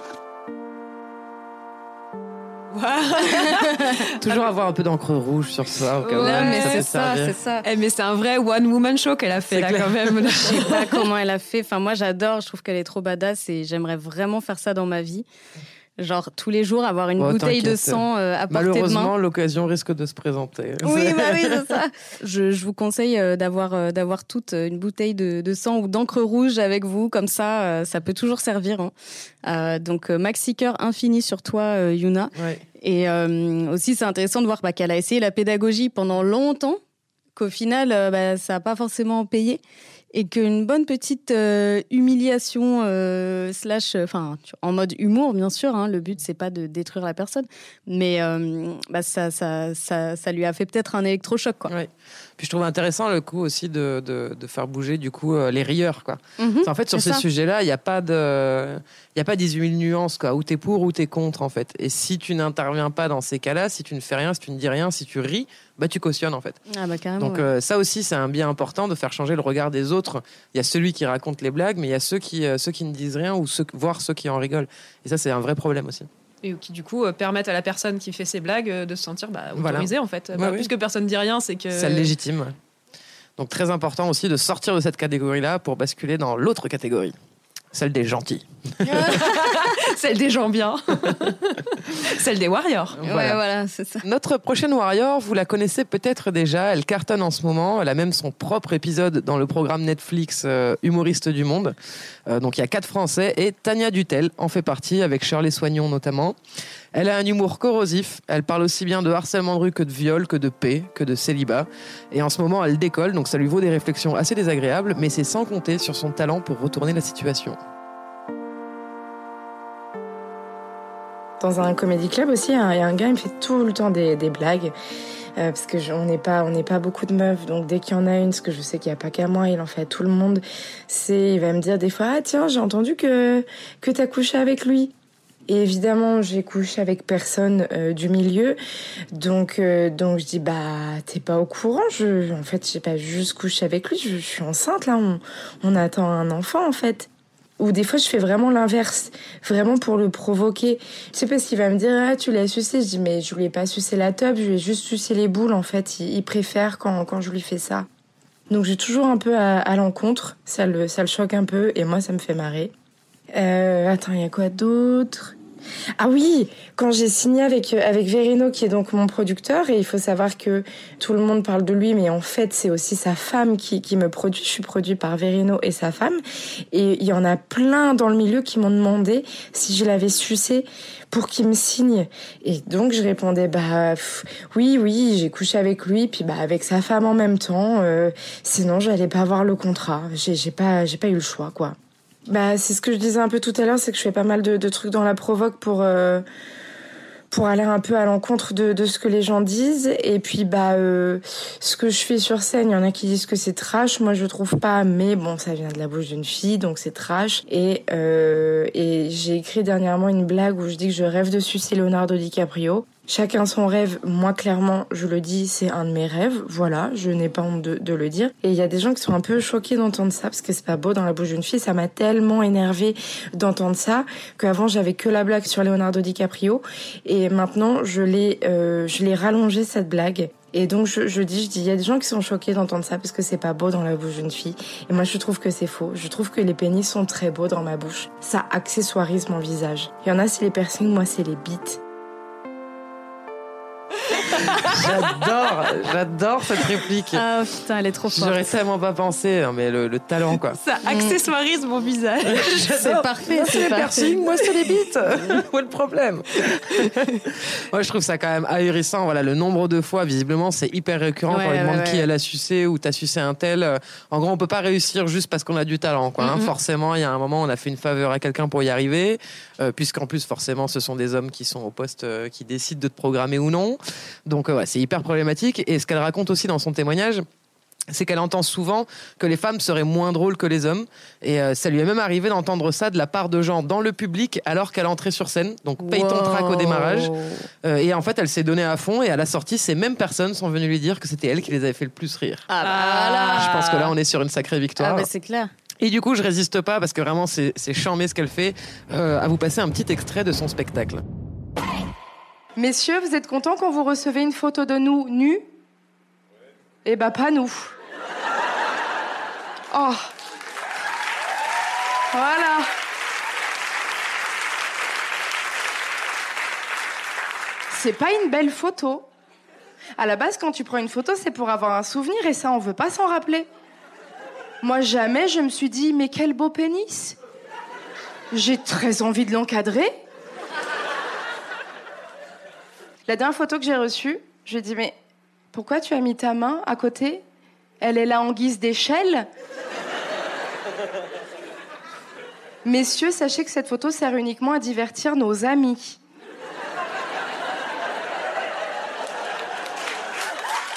Toujours avoir un peu d'encre rouge sur soi au cas où mais ça c'est ça, c'est ça. Eh, mais c'est un vrai one woman show qu'elle a fait là clair. quand même. Je sais pas comment elle a fait. Enfin, moi, j'adore. Je trouve qu'elle est trop badass et j'aimerais vraiment faire ça dans ma vie. Genre, tous les jours, avoir une Oh, bouteille de sang euh, à portée de main. Malheureusement, l'occasion risque de se présenter. Oui, bah oui, c'est ça. Je, je vous conseille euh, d'avoir euh, d'avoir toute une bouteille de, de sang ou d'encre rouge avec vous, comme ça, euh, ça peut toujours servir. hein. Euh, donc euh, maxi cœur infini sur toi, euh, Yuna. Ouais. Et euh, aussi, c'est intéressant de voir bah, qu'elle a essayé la pédagogie pendant longtemps, qu'au final, euh, bah, ça n'a pas forcément payé. Et qu'une bonne petite euh, humiliation slash, enfin, en mode humour, bien sûr. hein, le but c'est pas de détruire la personne, mais bah, ça, ça, ça, ça lui a fait peut-être un électrochoc, quoi. Ouais. Puis je trouve intéressant le coup aussi de, de, de faire bouger du coup les rieurs quoi. Mhm, En fait sur ces sujets-là, il n'y a pas de il y a pas 18 000 nuances quoi, où t'es pour ou t'es contre en fait. Et si tu n'interviens pas dans ces cas-là, si tu ne fais rien, si tu ne dis rien, si tu ris, bah tu cautionnes en fait. Ah bah carrément. Donc ouais. euh, ça aussi c'est un bien important de faire changer le regard des autres. Il y a celui qui raconte les blagues, mais il y a ceux qui euh, ceux qui ne disent rien ou ceux, voire ceux qui en rigolent. Et ça c'est un vrai problème aussi. Et qui du coup euh, permettent à la personne qui fait ces blagues euh, de se sentir bah, Voilà. autorisée en fait. Ouais, Bah, oui. Puisque personne dit rien, c'est que. Ça le légitime. ouais. Donc très important aussi de sortir de cette catégorie-là pour basculer dans l'autre catégorie, celle des gentils. Celle des gens bien. Celle des warriors. Ouais, voilà, c'est ça. Notre prochaine Warrior, vous la connaissez peut-être déjà, elle cartonne en ce moment, elle a même son propre épisode dans le programme Netflix euh, Humoriste du Monde. Euh, donc il y a quatre Français et Tania Dutel en fait partie, avec Shirley Soignon notamment. Elle a un humour corrosif, elle parle aussi bien de harcèlement de rue que de viol, que de paix, que de célibat. Et en ce moment, elle décolle, donc ça lui vaut des réflexions assez désagréables, mais c'est sans compter sur son talent pour retourner la situation. Dans un comédie club aussi, il y a un gars, il me fait tout le temps des, des blagues. Euh, parce que je- on n'est pas on n'est pas beaucoup de meufs donc dès qu'il y en a une ce que je sais qu'il y a pas qu'à moi il en fait à tout le monde c'est il va me dire des fois ah tiens j'ai entendu que que t'as couché avec lui et évidemment j'ai couché avec personne euh, du milieu donc euh, donc je dis bah t'es pas au courant je en fait j'ai pas juste couché avec lui je, je suis enceinte là on on attend un enfant en fait ou des fois, je fais vraiment l'inverse, vraiment pour le provoquer. Tu sais, parce qu'il va me dire, ah, tu l'as sucé. Je dis, mais je ai pas sucé la top, je ai juste sucé les boules, en fait. Il, préfère quand, quand je lui fais ça. Donc, j'ai toujours un peu à, à l'encontre. Ça le, ça le choque un peu, et moi, ça me fait marrer. Euh, attends, il y a quoi d'autre? Ah oui, quand j'ai signé avec euh, avec Verino qui est donc mon producteur et il faut savoir que tout le monde parle de lui mais en fait c'est aussi sa femme qui qui me produit. Je suis produit par Verino et sa femme et il y en a plein dans le milieu qui m'ont demandé si je l'avais sucé pour qu'il me signe et donc je répondais bah oui oui j'ai couché avec lui puis bah avec sa femme en même temps euh, sinon j'allais pas avoir le contrat j'ai pas j'ai pas eu le choix quoi. Bah, c'est ce que je disais un peu tout à l'heure, c'est que je fais pas mal de, de trucs dans la provoque pour euh, pour aller un peu à l'encontre de, de ce que les gens disent. Et puis bah euh, ce que je fais sur scène, il y en a qui disent que c'est trash, moi je trouve pas, mais bon ça vient de la bouche d'une fille, donc c'est trash. Et euh, et j'ai écrit dernièrement une blague où je dis que je rêve de sucer Leonardo DiCaprio. Chacun son rêve. Moi, clairement, je le dis, c'est un de mes rêves. Voilà, je n'ai pas honte de, de le dire. Et il y a des gens qui sont un peu choqués d'entendre ça parce que c'est pas beau dans la bouche d'une fille. Ça m'a tellement énervé d'entendre ça qu'avant j'avais que la blague sur Leonardo DiCaprio et maintenant je l'ai, euh, rallongé cette blague. Et donc je, je dis, je dis, il y a des gens qui sont choqués d'entendre ça parce que c'est pas beau dans la bouche d'une fille. Et moi je trouve que c'est faux. Je trouve que les pénis sont très beaux dans ma bouche. Ça accessoirise mon visage. Il y en a c'est les piercings, moi c'est les bites. J'adore, j'adore cette réplique. Ah putain, elle est trop forte. J'aurais tellement pas pensé, hein, mais le, le talent quoi. Ça accessoirise mon visage. C'est parfait, Moi, c'est les parfait. piercings, moi c'est les bites. Où est le problème Moi je trouve ça quand même ahurissant. Voilà, le nombre de fois, visiblement, c'est hyper récurrent Ouais, quand on ouais, demande qui elle a sucé ou t'as sucé un tel. Euh, En gros, on peut pas réussir juste parce qu'on a du talent. Quoi, hein. Forcément, il y a un moment, on a fait une faveur à quelqu'un pour y arriver, euh, puisqu'en plus, forcément, ce sont des hommes qui sont au poste euh, qui décident de te programmer ou non. Donc, euh, ouais, c'est hyper problématique. Et ce qu'elle raconte aussi dans son témoignage, c'est qu'elle entend souvent que les femmes seraient moins drôles que les hommes. Et euh, ça lui est même arrivé d'entendre ça de la part de gens dans le public alors qu'elle entrait sur scène. Donc paye ton track au démarrage. Euh, et en fait, elle s'est donnée à fond. Et à la sortie, ces mêmes personnes sont venues lui dire que c'était elle qui les avait fait le plus rire. Ah bah voilà. Je pense que là, on est sur une sacrée Ah victoire. bah c'est clair. Et du coup, je résiste pas parce que vraiment, c'est charmé ce qu'elle fait. euh, à vous passer un petit extrait de son spectacle. Messieurs, vous êtes contents quand vous recevez une photo de nous nus? Eh ben, pas nous. Oh. Voilà. C'est pas une belle photo. À la base, quand tu prends une photo, c'est pour avoir un souvenir et ça, on veut pas s'en rappeler. Moi, jamais je me suis dit, mais quel beau pénis. J'ai très envie de l'encadrer. La dernière photo que j'ai reçue, je lui dit Mais pourquoi tu as mis ta main à côté? Elle est là en guise d'échelle Messieurs, sachez que cette photo sert uniquement à divertir nos amis.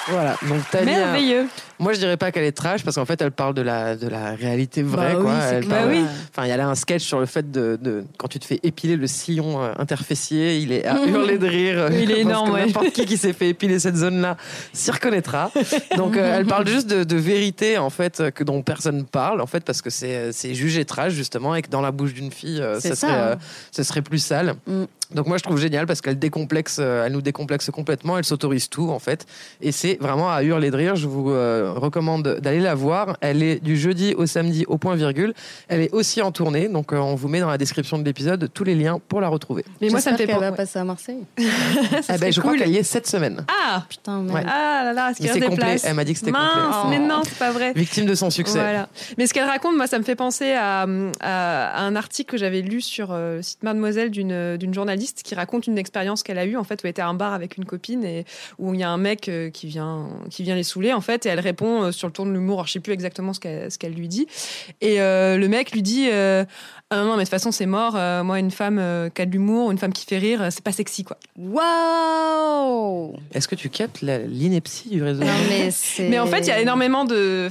Voilà, donc Tania. Merveilleux. Moi, je dirais pas qu'elle est trash parce qu'en fait, elle parle de la, de la réalité vraie. Bah quoi. oui, Elle parle- Bah oui. Enfin, il y a là un sketch sur le fait de, de- quand tu te fais épiler le sillon euh, interfécier, il est à hurler de rire. Il est énorme, ouais. N'importe qui qui s'est fait épiler cette zone-là s'y reconnaîtra. Donc, euh, elle parle juste de, de vérité en fait euh, que dont personne parle en fait parce que c'est c'est jugé trash justement et que dans la bouche d'une fille, euh, ça ça, serait, hein. euh, ce serait plus sale. Mm. Donc moi je trouve génial parce qu'elle décomplexe, euh, elle nous décomplexe complètement, elle s'autorise tout en fait, et c'est vraiment à hurler de rire. Je vous euh, recommande d'aller la voir. Elle est du jeudi au samedi au point virgule. Elle est aussi en tournée, donc euh, on vous met dans la description de l'épisode tous les liens pour la retrouver. Mais moi ça me fait qu'elle va passer à Marseille. Eh ben, je crois qu'elle y est cette semaine. Ah putain, merde. Ouais. Ah là là, est-ce Mais qu'il c'est reste des complet. places Elle m'a dit que c'était Mince, complet. mais Oh. non, c'est pas vrai. Victime de son succès. Voilà. Mais ce qu'elle raconte, moi, ça me fait penser à, à- à un article que j'avais lu sur euh, le site Mademoiselle d'une d'une journaliste qui raconte une expérience qu'elle a eue, en fait, où elle était à un bar avec une copine et où il y a un mec euh, qui vient, qui vient les saouler, en fait, et elle répond euh, sur le ton de l'humour. Alors, je sais plus exactement ce qu'elle ce qu'elle lui dit. Et euh, le mec lui dit euh, Ah non, non, mais de toute façon, c'est mort. Euh, moi, une femme euh, qui a de l'humour, une femme qui fait rire, c'est pas sexy, quoi. Waouh Est-ce que tu captes la- l'ineptie du réseau? Non, mais c'est. Mais en fait, il y a énormément de,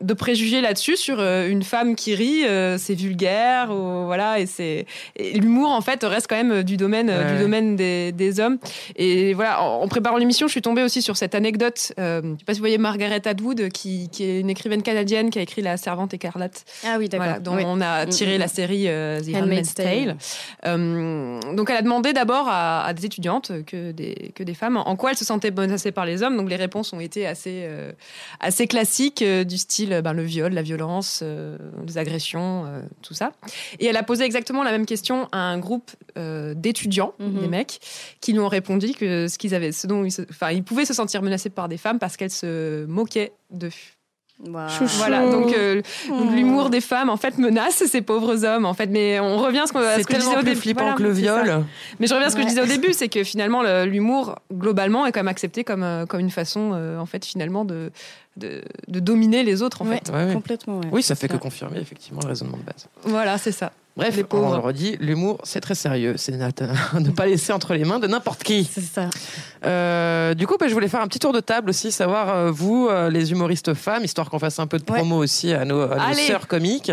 de préjugés là-dessus sur euh, une femme qui rit, euh, c'est vulgaire, ou, voilà, et c'est et l'humour en fait reste quand même du domaine, euh, Ouais. du domaine des, des hommes. Et voilà, en, en préparant l'émission, je suis tombée aussi sur cette anecdote. Euh, je sais pas si vous voyez Margaret Atwood, qui, qui est une écrivaine canadienne qui a écrit La Servante écarlate. Ah oui, d'accord. Voilà, dont Oui. on a tiré Mm, la mm. série euh, The Handmaid's Tale. Tale. Euh, donc elle a demandé d'abord à, à des étudiantes que des, que des femmes en quoi elles se sentaient menacées par les hommes. Donc les réponses ont été assez, euh, assez classiques euh, du style ben, le viol, la violence, euh, les agressions, euh, tout ça. Et elle a posé exactement la même question à un groupe euh, d'étudiants, Mhm. des mecs, qui lui ont répondu que ce qu'ils avaient, ce dont ils, se- enfin, ils pouvaient se sentir menacés par des femmes parce qu'elles se moquaient d'eux. Waouh. Voilà, donc, euh, donc Oh. l'humour des femmes en fait menace ces pauvres hommes en fait. Mais on revient à ce, à que je disais au début. flippant Voilà, que le c'est viol. Mais je reviens à ce que je disais au début, c'est que finalement le- l'humour globalement est quand même accepté comme euh, comme une façon euh, en fait finalement de, de de dominer les autres en Ouais, fait. Ouais, ouais. complètement. ouais. Oui, ça fait que confirmer effectivement le raisonnement de base. Voilà, c'est ça. Bref, Les pauvres. on le redit, l'humour, c'est très sérieux. C'est ne pas laisser entre les mains de n'importe qui. C'est ça. Euh, du coup, bah, je voulais faire un petit tour de table aussi, savoir, euh, vous, euh, les humoristes femmes, histoire qu'on fasse un peu de Ouais. promo aussi à nos, à nos sœurs comiques.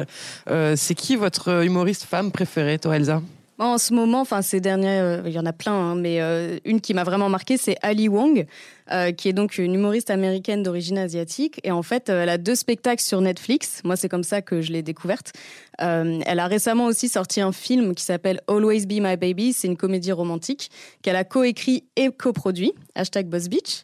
C'est qui votre humoriste femme préférée, toi, Elsa? En ce moment, enfin ces derniers, euh, il y en a plein, hein, mais euh, une qui m'a vraiment marqué, c'est Ali Wong, euh, qui est donc une humoriste américaine d'origine asiatique. Et en fait, elle a deux spectacles sur Netflix. Moi, c'est comme ça que je l'ai découverte. Elle a récemment aussi sorti un film qui s'appelle Always Be My Baby. C'est une comédie romantique qu'elle a coécrit et coproduit. Hashtag Boss Beach.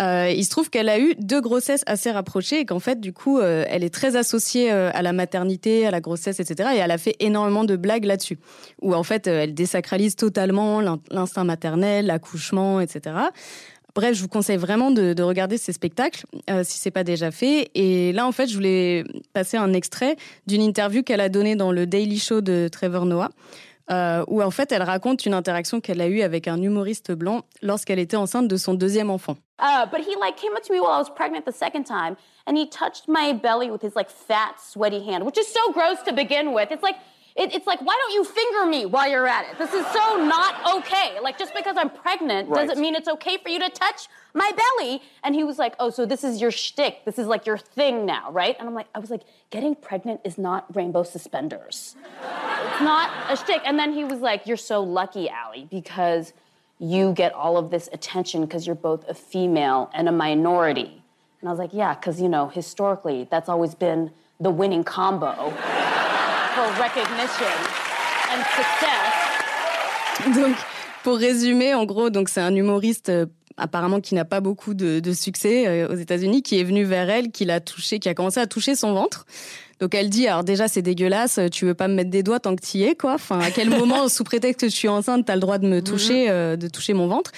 Euh, il se trouve qu'elle a eu deux grossesses assez rapprochées et qu'en fait, du coup, euh, elle est très associée euh, à la maternité, à la grossesse, etc. Et elle a fait énormément de blagues là-dessus, où en fait, elle désacralise totalement l'in- l'instinct maternel, l'accouchement, etc. Bref, je vous conseille vraiment de, de regarder ces spectacles euh, si c'est pas déjà fait. Et là, en fait, je voulais passer un extrait d'une interview qu'elle a donnée dans le Daily Show de Trevor Noah. Euh, où en fait elle raconte une interaction qu'elle a eue avec un humoriste blanc lorsqu'elle était enceinte de son deuxième enfant. Uh, but he like came up to me while I was pregnant the second time, and he touched my belly with his like fat, sweaty hand, which is so gross to begin with. It's like, it, it's like, why don't you finger me while you're at it? This is so not okay. Like just because I'm pregnant Right. doesn't mean it's okay for you to touch my belly. And he was like, oh, so this is your shtick. This is like your thing now, right? And I'm like, I was like, getting pregnant is not rainbow suspenders. Not a shtick. And then he was like, You're so lucky, Allie, because you get all of this attention because you're both a female and a minority. And I was like, Yeah, because, you know, historically, that's always been the winning combo for recognition and success. Donc, pour résumer, en gros, c'est un humoriste euh, apparemment qui n'a pas beaucoup de, de succès euh, aux États-Unis, qui est venu vers elle, qui l'a touché, qui a commencé à toucher son ventre. Donc elle dit, alors déjà c'est dégueulasse, euh, tu veux pas me mettre des doigts tant que t'y es, quoi. Enfin, à quel moment, sous prétexte que je suis enceinte, t'as le droit de me toucher, euh, de toucher mon ventre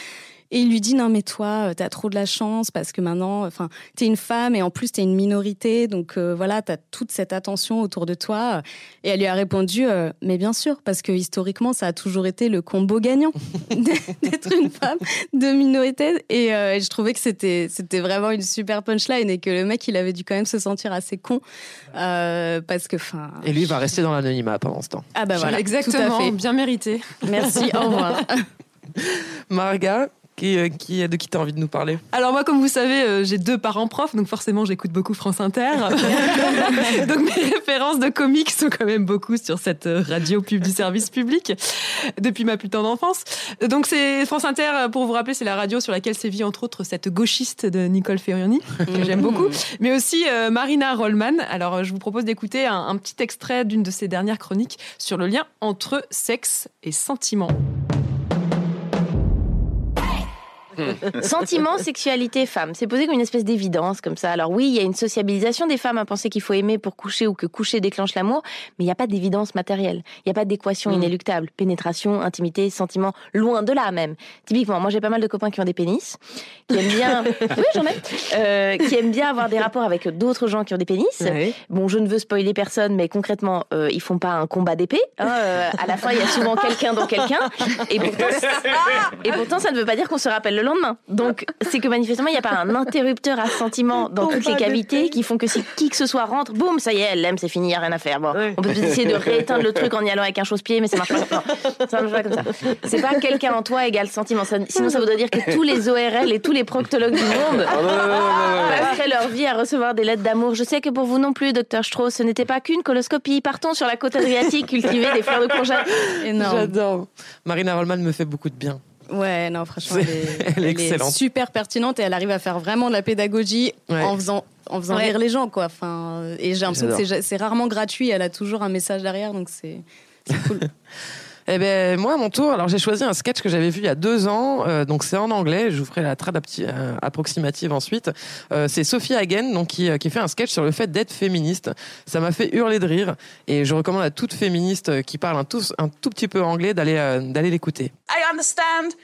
et il lui dit non mais toi euh, t'as trop de la chance parce que maintenant enfin t'es une femme et en plus t'es une minorité. Donc euh, voilà t'as toute cette attention autour de toi. Et elle lui a répondu euh, mais bien sûr parce que historiquement ça a toujours été le combo gagnant d'être une femme de minorité. Et, euh, et je trouvais que c'était c'était vraiment une super punchline et que le mec il avait dû quand même se sentir assez con euh, parce que enfin Et lui va rester dans l'anonymat pendant ce temps. ah bah voilà Exactement, tout à fait. bien mérité. merci au revoir. Marga, qui, euh, qui, de qui t'as envie de nous parler? Alors moi, comme vous savez, euh, j'ai deux parents profs, donc forcément j'écoute beaucoup France Inter. donc mes références de comiques sont quand même beaucoup sur cette euh, radio pub du service public depuis ma plus tendre enfance. Donc c'est France Inter, euh, pour vous rappeler, c'est la radio sur laquelle sévit entre autres cette gauchiste de Nicole Ferrioni, que j'aime beaucoup, mais aussi euh, Marina Rollman. Alors euh, je vous propose d'écouter un, un petit extrait d'une de ses dernières chroniques sur le lien entre sexe et sentiment. Sentiment, sexualité, femme. C'est posé comme une espèce d'évidence, comme ça. Alors oui, il y a une sociabilisation des femmes à penser qu'il faut aimer pour coucher ou que coucher déclenche l'amour, mais il n'y a pas d'évidence matérielle. Il n'y a pas d'équation Mm. inéluctable. Pénétration, intimité, sentiment, loin de là même. Typiquement, moi j'ai pas mal de copains qui ont des pénis, qui aiment bien... oui, j'en ai. Euh, qui aiment bien avoir des rapports avec d'autres gens qui ont des pénis. Bon, je ne veux spoiler personne, mais concrètement, euh, ils font pas un combat d'épée. hein, euh, à la fin, il y a souvent quelqu'un dans quelqu'un. Et pourtant, et pourtant, ça ne veut pas dire qu'on se rappelle le lendemain. Donc, c'est que manifestement, il n'y a pas un interrupteur à sentiment dans toutes les cavités qui font que si qui que ce soit rentre, boum, ça y est, elle l'aime, c'est fini, il n'y a rien à faire. Bon, on peut essayer de rééteindre le truc en y allant avec un chausse-pied, mais ça marche pas. Non, ça marche pas comme ça. C'est pas quelqu'un en toi égale sentiment. Ça- sinon, ça voudrait dire que tous les ORL et tous les proctologues du monde passeraient leur vie à recevoir des lettres d'amour. Je sais que pour vous non plus, docteur Strauss, ce n'était pas qu'une coloscopie. Partons sur la côte adriatique, cultiver des fleurs de courgette. Énorme. J'adore. Marina Rollman me fait beaucoup de bien. Ouais, non, franchement, elle est, Elle est super pertinente et elle arrive à faire vraiment de la pédagogie Ouais. en faisant, en faisant Ouais. rire les gens, quoi. Enfin, et j'ai l'impression que c'est, c'est rarement gratuit. Elle a toujours un message derrière, donc c'est, c'est cool. Eh ben moi à mon tour, alors j'ai choisi un sketch que j'avais vu il y a deux ans, euh, donc c'est en anglais. Je vous ferai la trad euh, approximative ensuite. Euh, c'est Sophie Hagen donc qui, fait un sketch sur le fait d'être féministe. Ça m'a fait hurler de rire et je recommande à toute féministe qui parle un tout, petit peu anglais d'aller l'écouter. I understand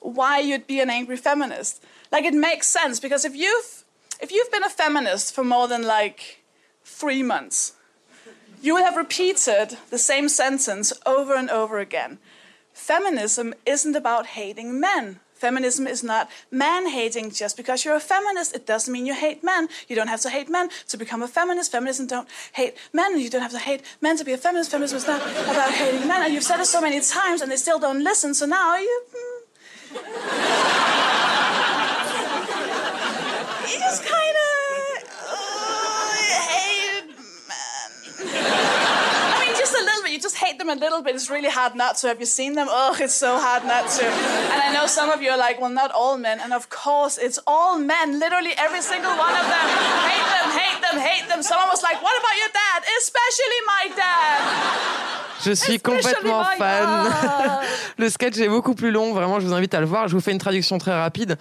why you'd be an angry feminist. Like it makes sense because if you've been a feminist for more than 3 months, you will have repeated the same sentence over and over again. Feminism isn't about hating men. Feminism is not man hating just because you're a feminist. It doesn't mean you hate men. You don't have to hate men to become a feminist. Feminism don't hate men. You don't have to hate men to be a feminist. Feminism is not about hating men. And you've said it so many times and they still don't listen. So now you. You just kind of hate men. I mean, just a little bit. You just hate them a little bit. It's really hard not to. Have you seen them? Oh, it's so hard not to. And I know some of you are like, well, not all men. And of course, it's all men. Literally every single one of them. Hate them, hate them, hate them. Someone was like, what about your dad? Especially my dad. Je suis complètement fan. Le sketch est beaucoup plus long, vraiment, je vous invite à le voir. Je vous fais une traduction très rapide.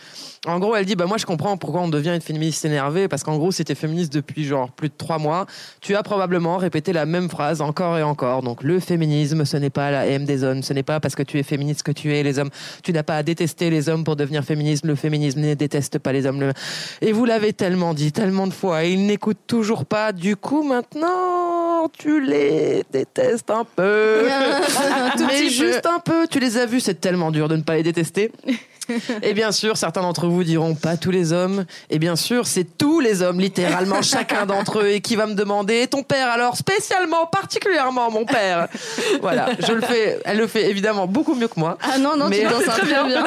En gros, elle dit Bah, moi, je comprends pourquoi on devient une féministe énervée, parce qu'en gros, si t'es féministe depuis genre plus de trois mois, tu as probablement répété la même phrase encore et encore. Donc, le féminisme, ce n'est pas la haine des hommes, ce n'est pas parce que tu es féministe que tu es les hommes. Tu n'as pas à détester les hommes pour devenir féministe. Le féminisme ne déteste pas les hommes. Et vous l'avez tellement dit, tellement de fois, et ils n'écoutent toujours pas. Du coup, maintenant, tu les détestes un peu. Tout Mais juste un peu. Tu les as vus, c'est tellement dur de ne pas les détester. Et bien sûr, certains d'entre vous diront pas tous les hommes. Et bien sûr, c'est tous les hommes, littéralement chacun d'entre eux, et qui va me demander et ton père alors spécialement, particulièrement mon père? Voilà, je le fais. Elle le fait évidemment beaucoup mieux que moi. Ah non, non, tu danses Très peu bien.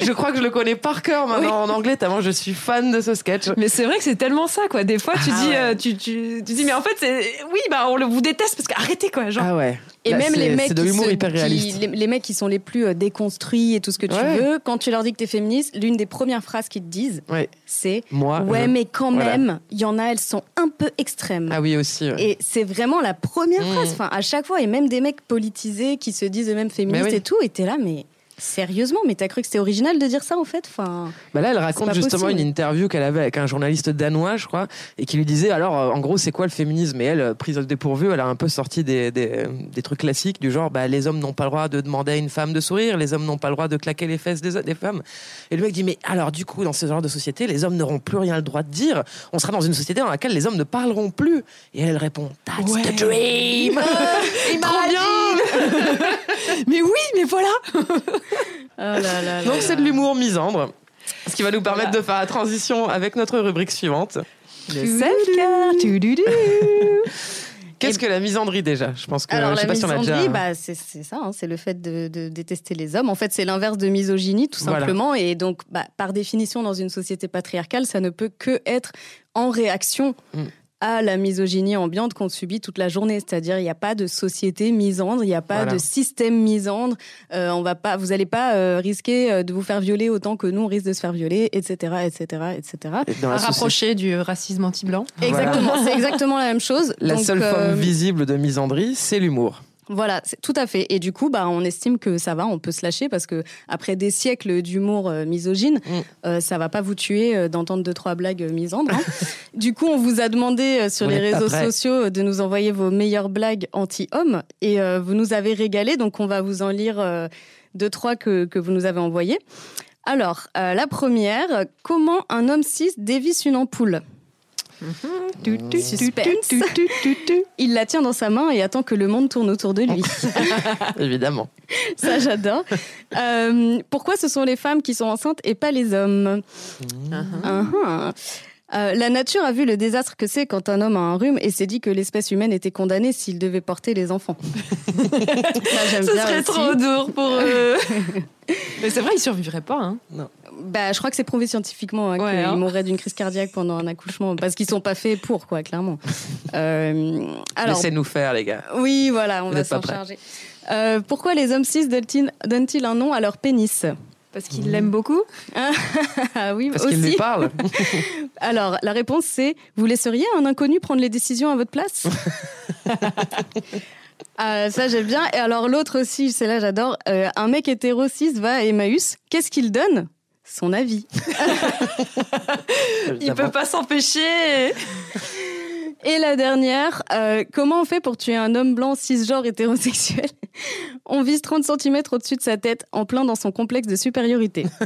je crois que je le connais par cœur maintenant en anglais, tellement je suis fan de ce sketch. Mais c'est vrai que c'est tellement ça, quoi. Des fois, tu Ah dis, ouais. euh, tu, tu, tu dis, mais en fait, c'est, oui, bah, on le vous déteste parce qu'arrêtez, quoi. Genre. Ah ouais. Et Là, même les mecs, de qui l'humour se- hyper qui- réaliste. les, les mecs qui sont les plus euh, déconstruits et tout ce que tu Ouais. veux, quand tu leur dis que t'es féministe, l'une des premières phrases qu'ils te disent, Ouais. c'est Moi, ouais, je- mais quand voilà. même, il y en a, elles sont un peu extrêmes. Ah oui aussi. ouais. Et c'est vraiment la première Mmh. phrase. Enfin, à chaque fois, et même des mecs politisés qui se disent eux-mêmes féministes Mais oui. et tout, et t'es là, mais sérieusement, mais t'as cru que c'était original de dire ça en fait? Enfin, Bah là, elle raconte justement possible. une interview qu'elle avait avec un journaliste danois, je crois, et qui lui disait alors, euh, en gros, c'est quoi le féminisme? Et elle, euh, prise au dépourvu, elle a un peu sorti des, des, des trucs classiques du genre, bah, les hommes n'ont pas le droit de demander à une femme de sourire, les hommes n'ont pas le droit de claquer les fesses des, des femmes. Et le mec dit, mais alors, du coup, dans ce genre de société, les hommes n'auront plus rien le droit de dire. On sera dans une société dans laquelle les hommes ne parleront plus. Et elle répond, That's the dream Trop bien Mais oui, mais voilà Donc c'est de l'humour misandre. Ce qui va nous permettre de faire la transition avec notre rubrique suivante. Le. Qu'est-ce que la misandrie déjà? Je pense que Alors je sais la pas si on a misandrie, déjà. bah, c'est c'est ça, hein, c'est le fait de, de détester les hommes. En fait, c'est l'inverse de misogynie, tout Voilà. simplement. Et donc, bah, par définition, dans une société patriarcale, ça ne peut que être en réaction Mm. À la misogynie ambiante qu'on subit toute la journée. C'est-à-dire, il n'y a pas de société misandre, il n'y a pas Voilà. de système misandre. Euh, on va pas, vous n'allez pas euh, risquer euh, de vous faire violer autant que nous on risque de se faire violer, etc., etc., etc. Et rapprocher du racisme anti-blanc. Exactement, c'est exactement la même chose. La Donc, seule euh, forme visible de misandrie, c'est l'humour. Voilà, c'est tout à fait. Et du coup, bah, on estime que ça va, on peut se lâcher parce que après des siècles d'humour euh, misogyne, Mm. euh, ça va pas vous tuer euh, d'entendre deux trois blagues euh, misandres. hein. du coup, on vous a demandé sur On les réseaux sociaux de nous envoyer vos meilleures blagues anti-hommes et vous nous avez régalé. Donc, on va vous en lire deux trois que, que vous nous avez envoyées. Alors, la première, comment un homme cis dévisse une ampoule? Suspense. Il la tient dans sa main et attend que le monde tourne autour de lui. Évidemment. Ça, j'adore. Euh, pourquoi ce sont les femmes qui sont enceintes et pas les hommes Uh-huh. Euh, la nature a vu le désastre que c'est quand un homme a un rhume et s'est dit que l'espèce humaine était condamnée s'il devait porter les enfants. Ça, j'aime Ce bien serait aussi. trop dur pour eux. Mais c'est vrai, ils survivraient pas. Hein. Bah, je crois que c'est prouvé scientifiquement hein, Ouais, qu'ils hein. mourraient d'une crise cardiaque pendant un accouchement parce qu'ils sont pas faits pour, quoi, clairement. Euh, alors, Laissez-nous faire, les gars. oui, voilà, on Vous va s'en charger. Euh, pourquoi les hommes cis donnent-ils un nom à leur pénis? Parce qu'ils l'aiment beaucoup Ah oui, Parce qu'il aussi. lui parle. Alors, la réponse c'est vous laisseriez un inconnu prendre les décisions à votre place? Ah, ça j'aime bien. Et alors l'autre aussi, c'est là j'adore. Euh, un mec hétéro cis va à Emmaüs. Qu'est-ce qu'il donne? Son avis. Il peut pas s'empêcher. Et la dernière, euh, comment on fait pour tuer un homme blanc cisgenre hétérosexuel? On vise 30 cm au-dessus de sa tête, en plein dans son complexe de supériorité.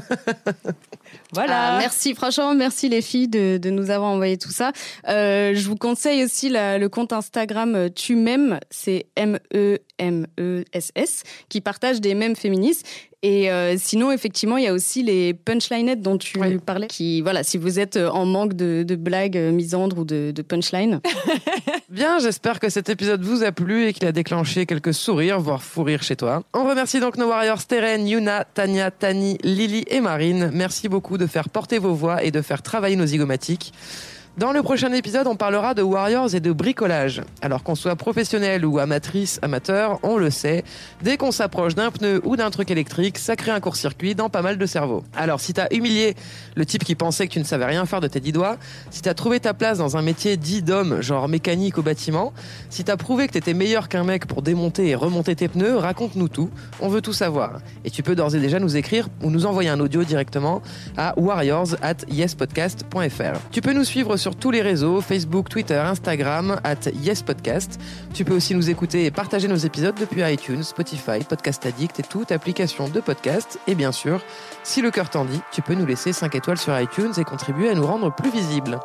Voilà. Ah, merci, franchement, merci les filles de, de nous avoir envoyé tout ça. Euh, je vous conseille aussi la- le compte Instagram euh, Tu m'aimes, c'est E M-E-M-E-S-S, qui partage des mèmes féministes. Et euh, sinon, effectivement, il y a aussi les punchlinettes dont tu parlais. Qui, voilà, si vous êtes euh, en manque de, de blagues euh, misandres ou de, de punchlines. Bien, j'espère que cet épisode vous a plu et qu'il a déclenché quelques sourires, voire fou rire chez toi. On remercie donc nos warriors Teren, Yuna, Tania, Tani, Lily et Marine. Merci beaucoup de faire porter vos voix et de faire travailler nos zygomatiques. Dans le prochain épisode, on parlera de warriors et de bricolage. Alors qu'on soit professionnel ou amatrice, amateur, on le sait, dès qu'on s'approche d'un pneu ou d'un truc électrique, ça crée un court-circuit dans pas mal de cerveaux. Alors si t'as humilié le type qui pensait que tu ne savais rien faire de tes dix doigts, si t'as trouvé ta place dans un métier dit d'homme, genre mécanique au bâtiment, si t'as prouvé que t'étais meilleur qu'un mec pour démonter et remonter tes pneus, raconte-nous tout, on veut tout savoir. Et tu peux d'ores et déjà nous écrire ou nous envoyer un audio directement à warriors at yespodcast.fr. Tu peux nous suivre sur tous les réseaux, Facebook, Twitter, Instagram, at yespodcast. Tu peux aussi nous écouter et partager nos épisodes depuis iTunes, Spotify, Podcast Addict et toute application de podcast. Et bien sûr, si le cœur t'en dit, tu peux nous laisser 5 étoiles sur iTunes et contribuer à nous rendre plus visibles.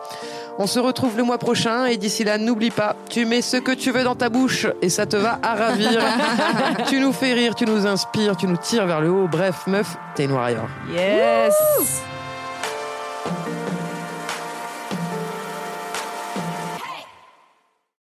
On se retrouve le mois prochain et d'ici là, n'oublie pas, tu mets ce que tu veux dans ta bouche et ça te va à ravir. tu nous fais rire, tu nous inspires, tu nous tires vers le haut. Bref, meuf, t'es une warrior. Yes.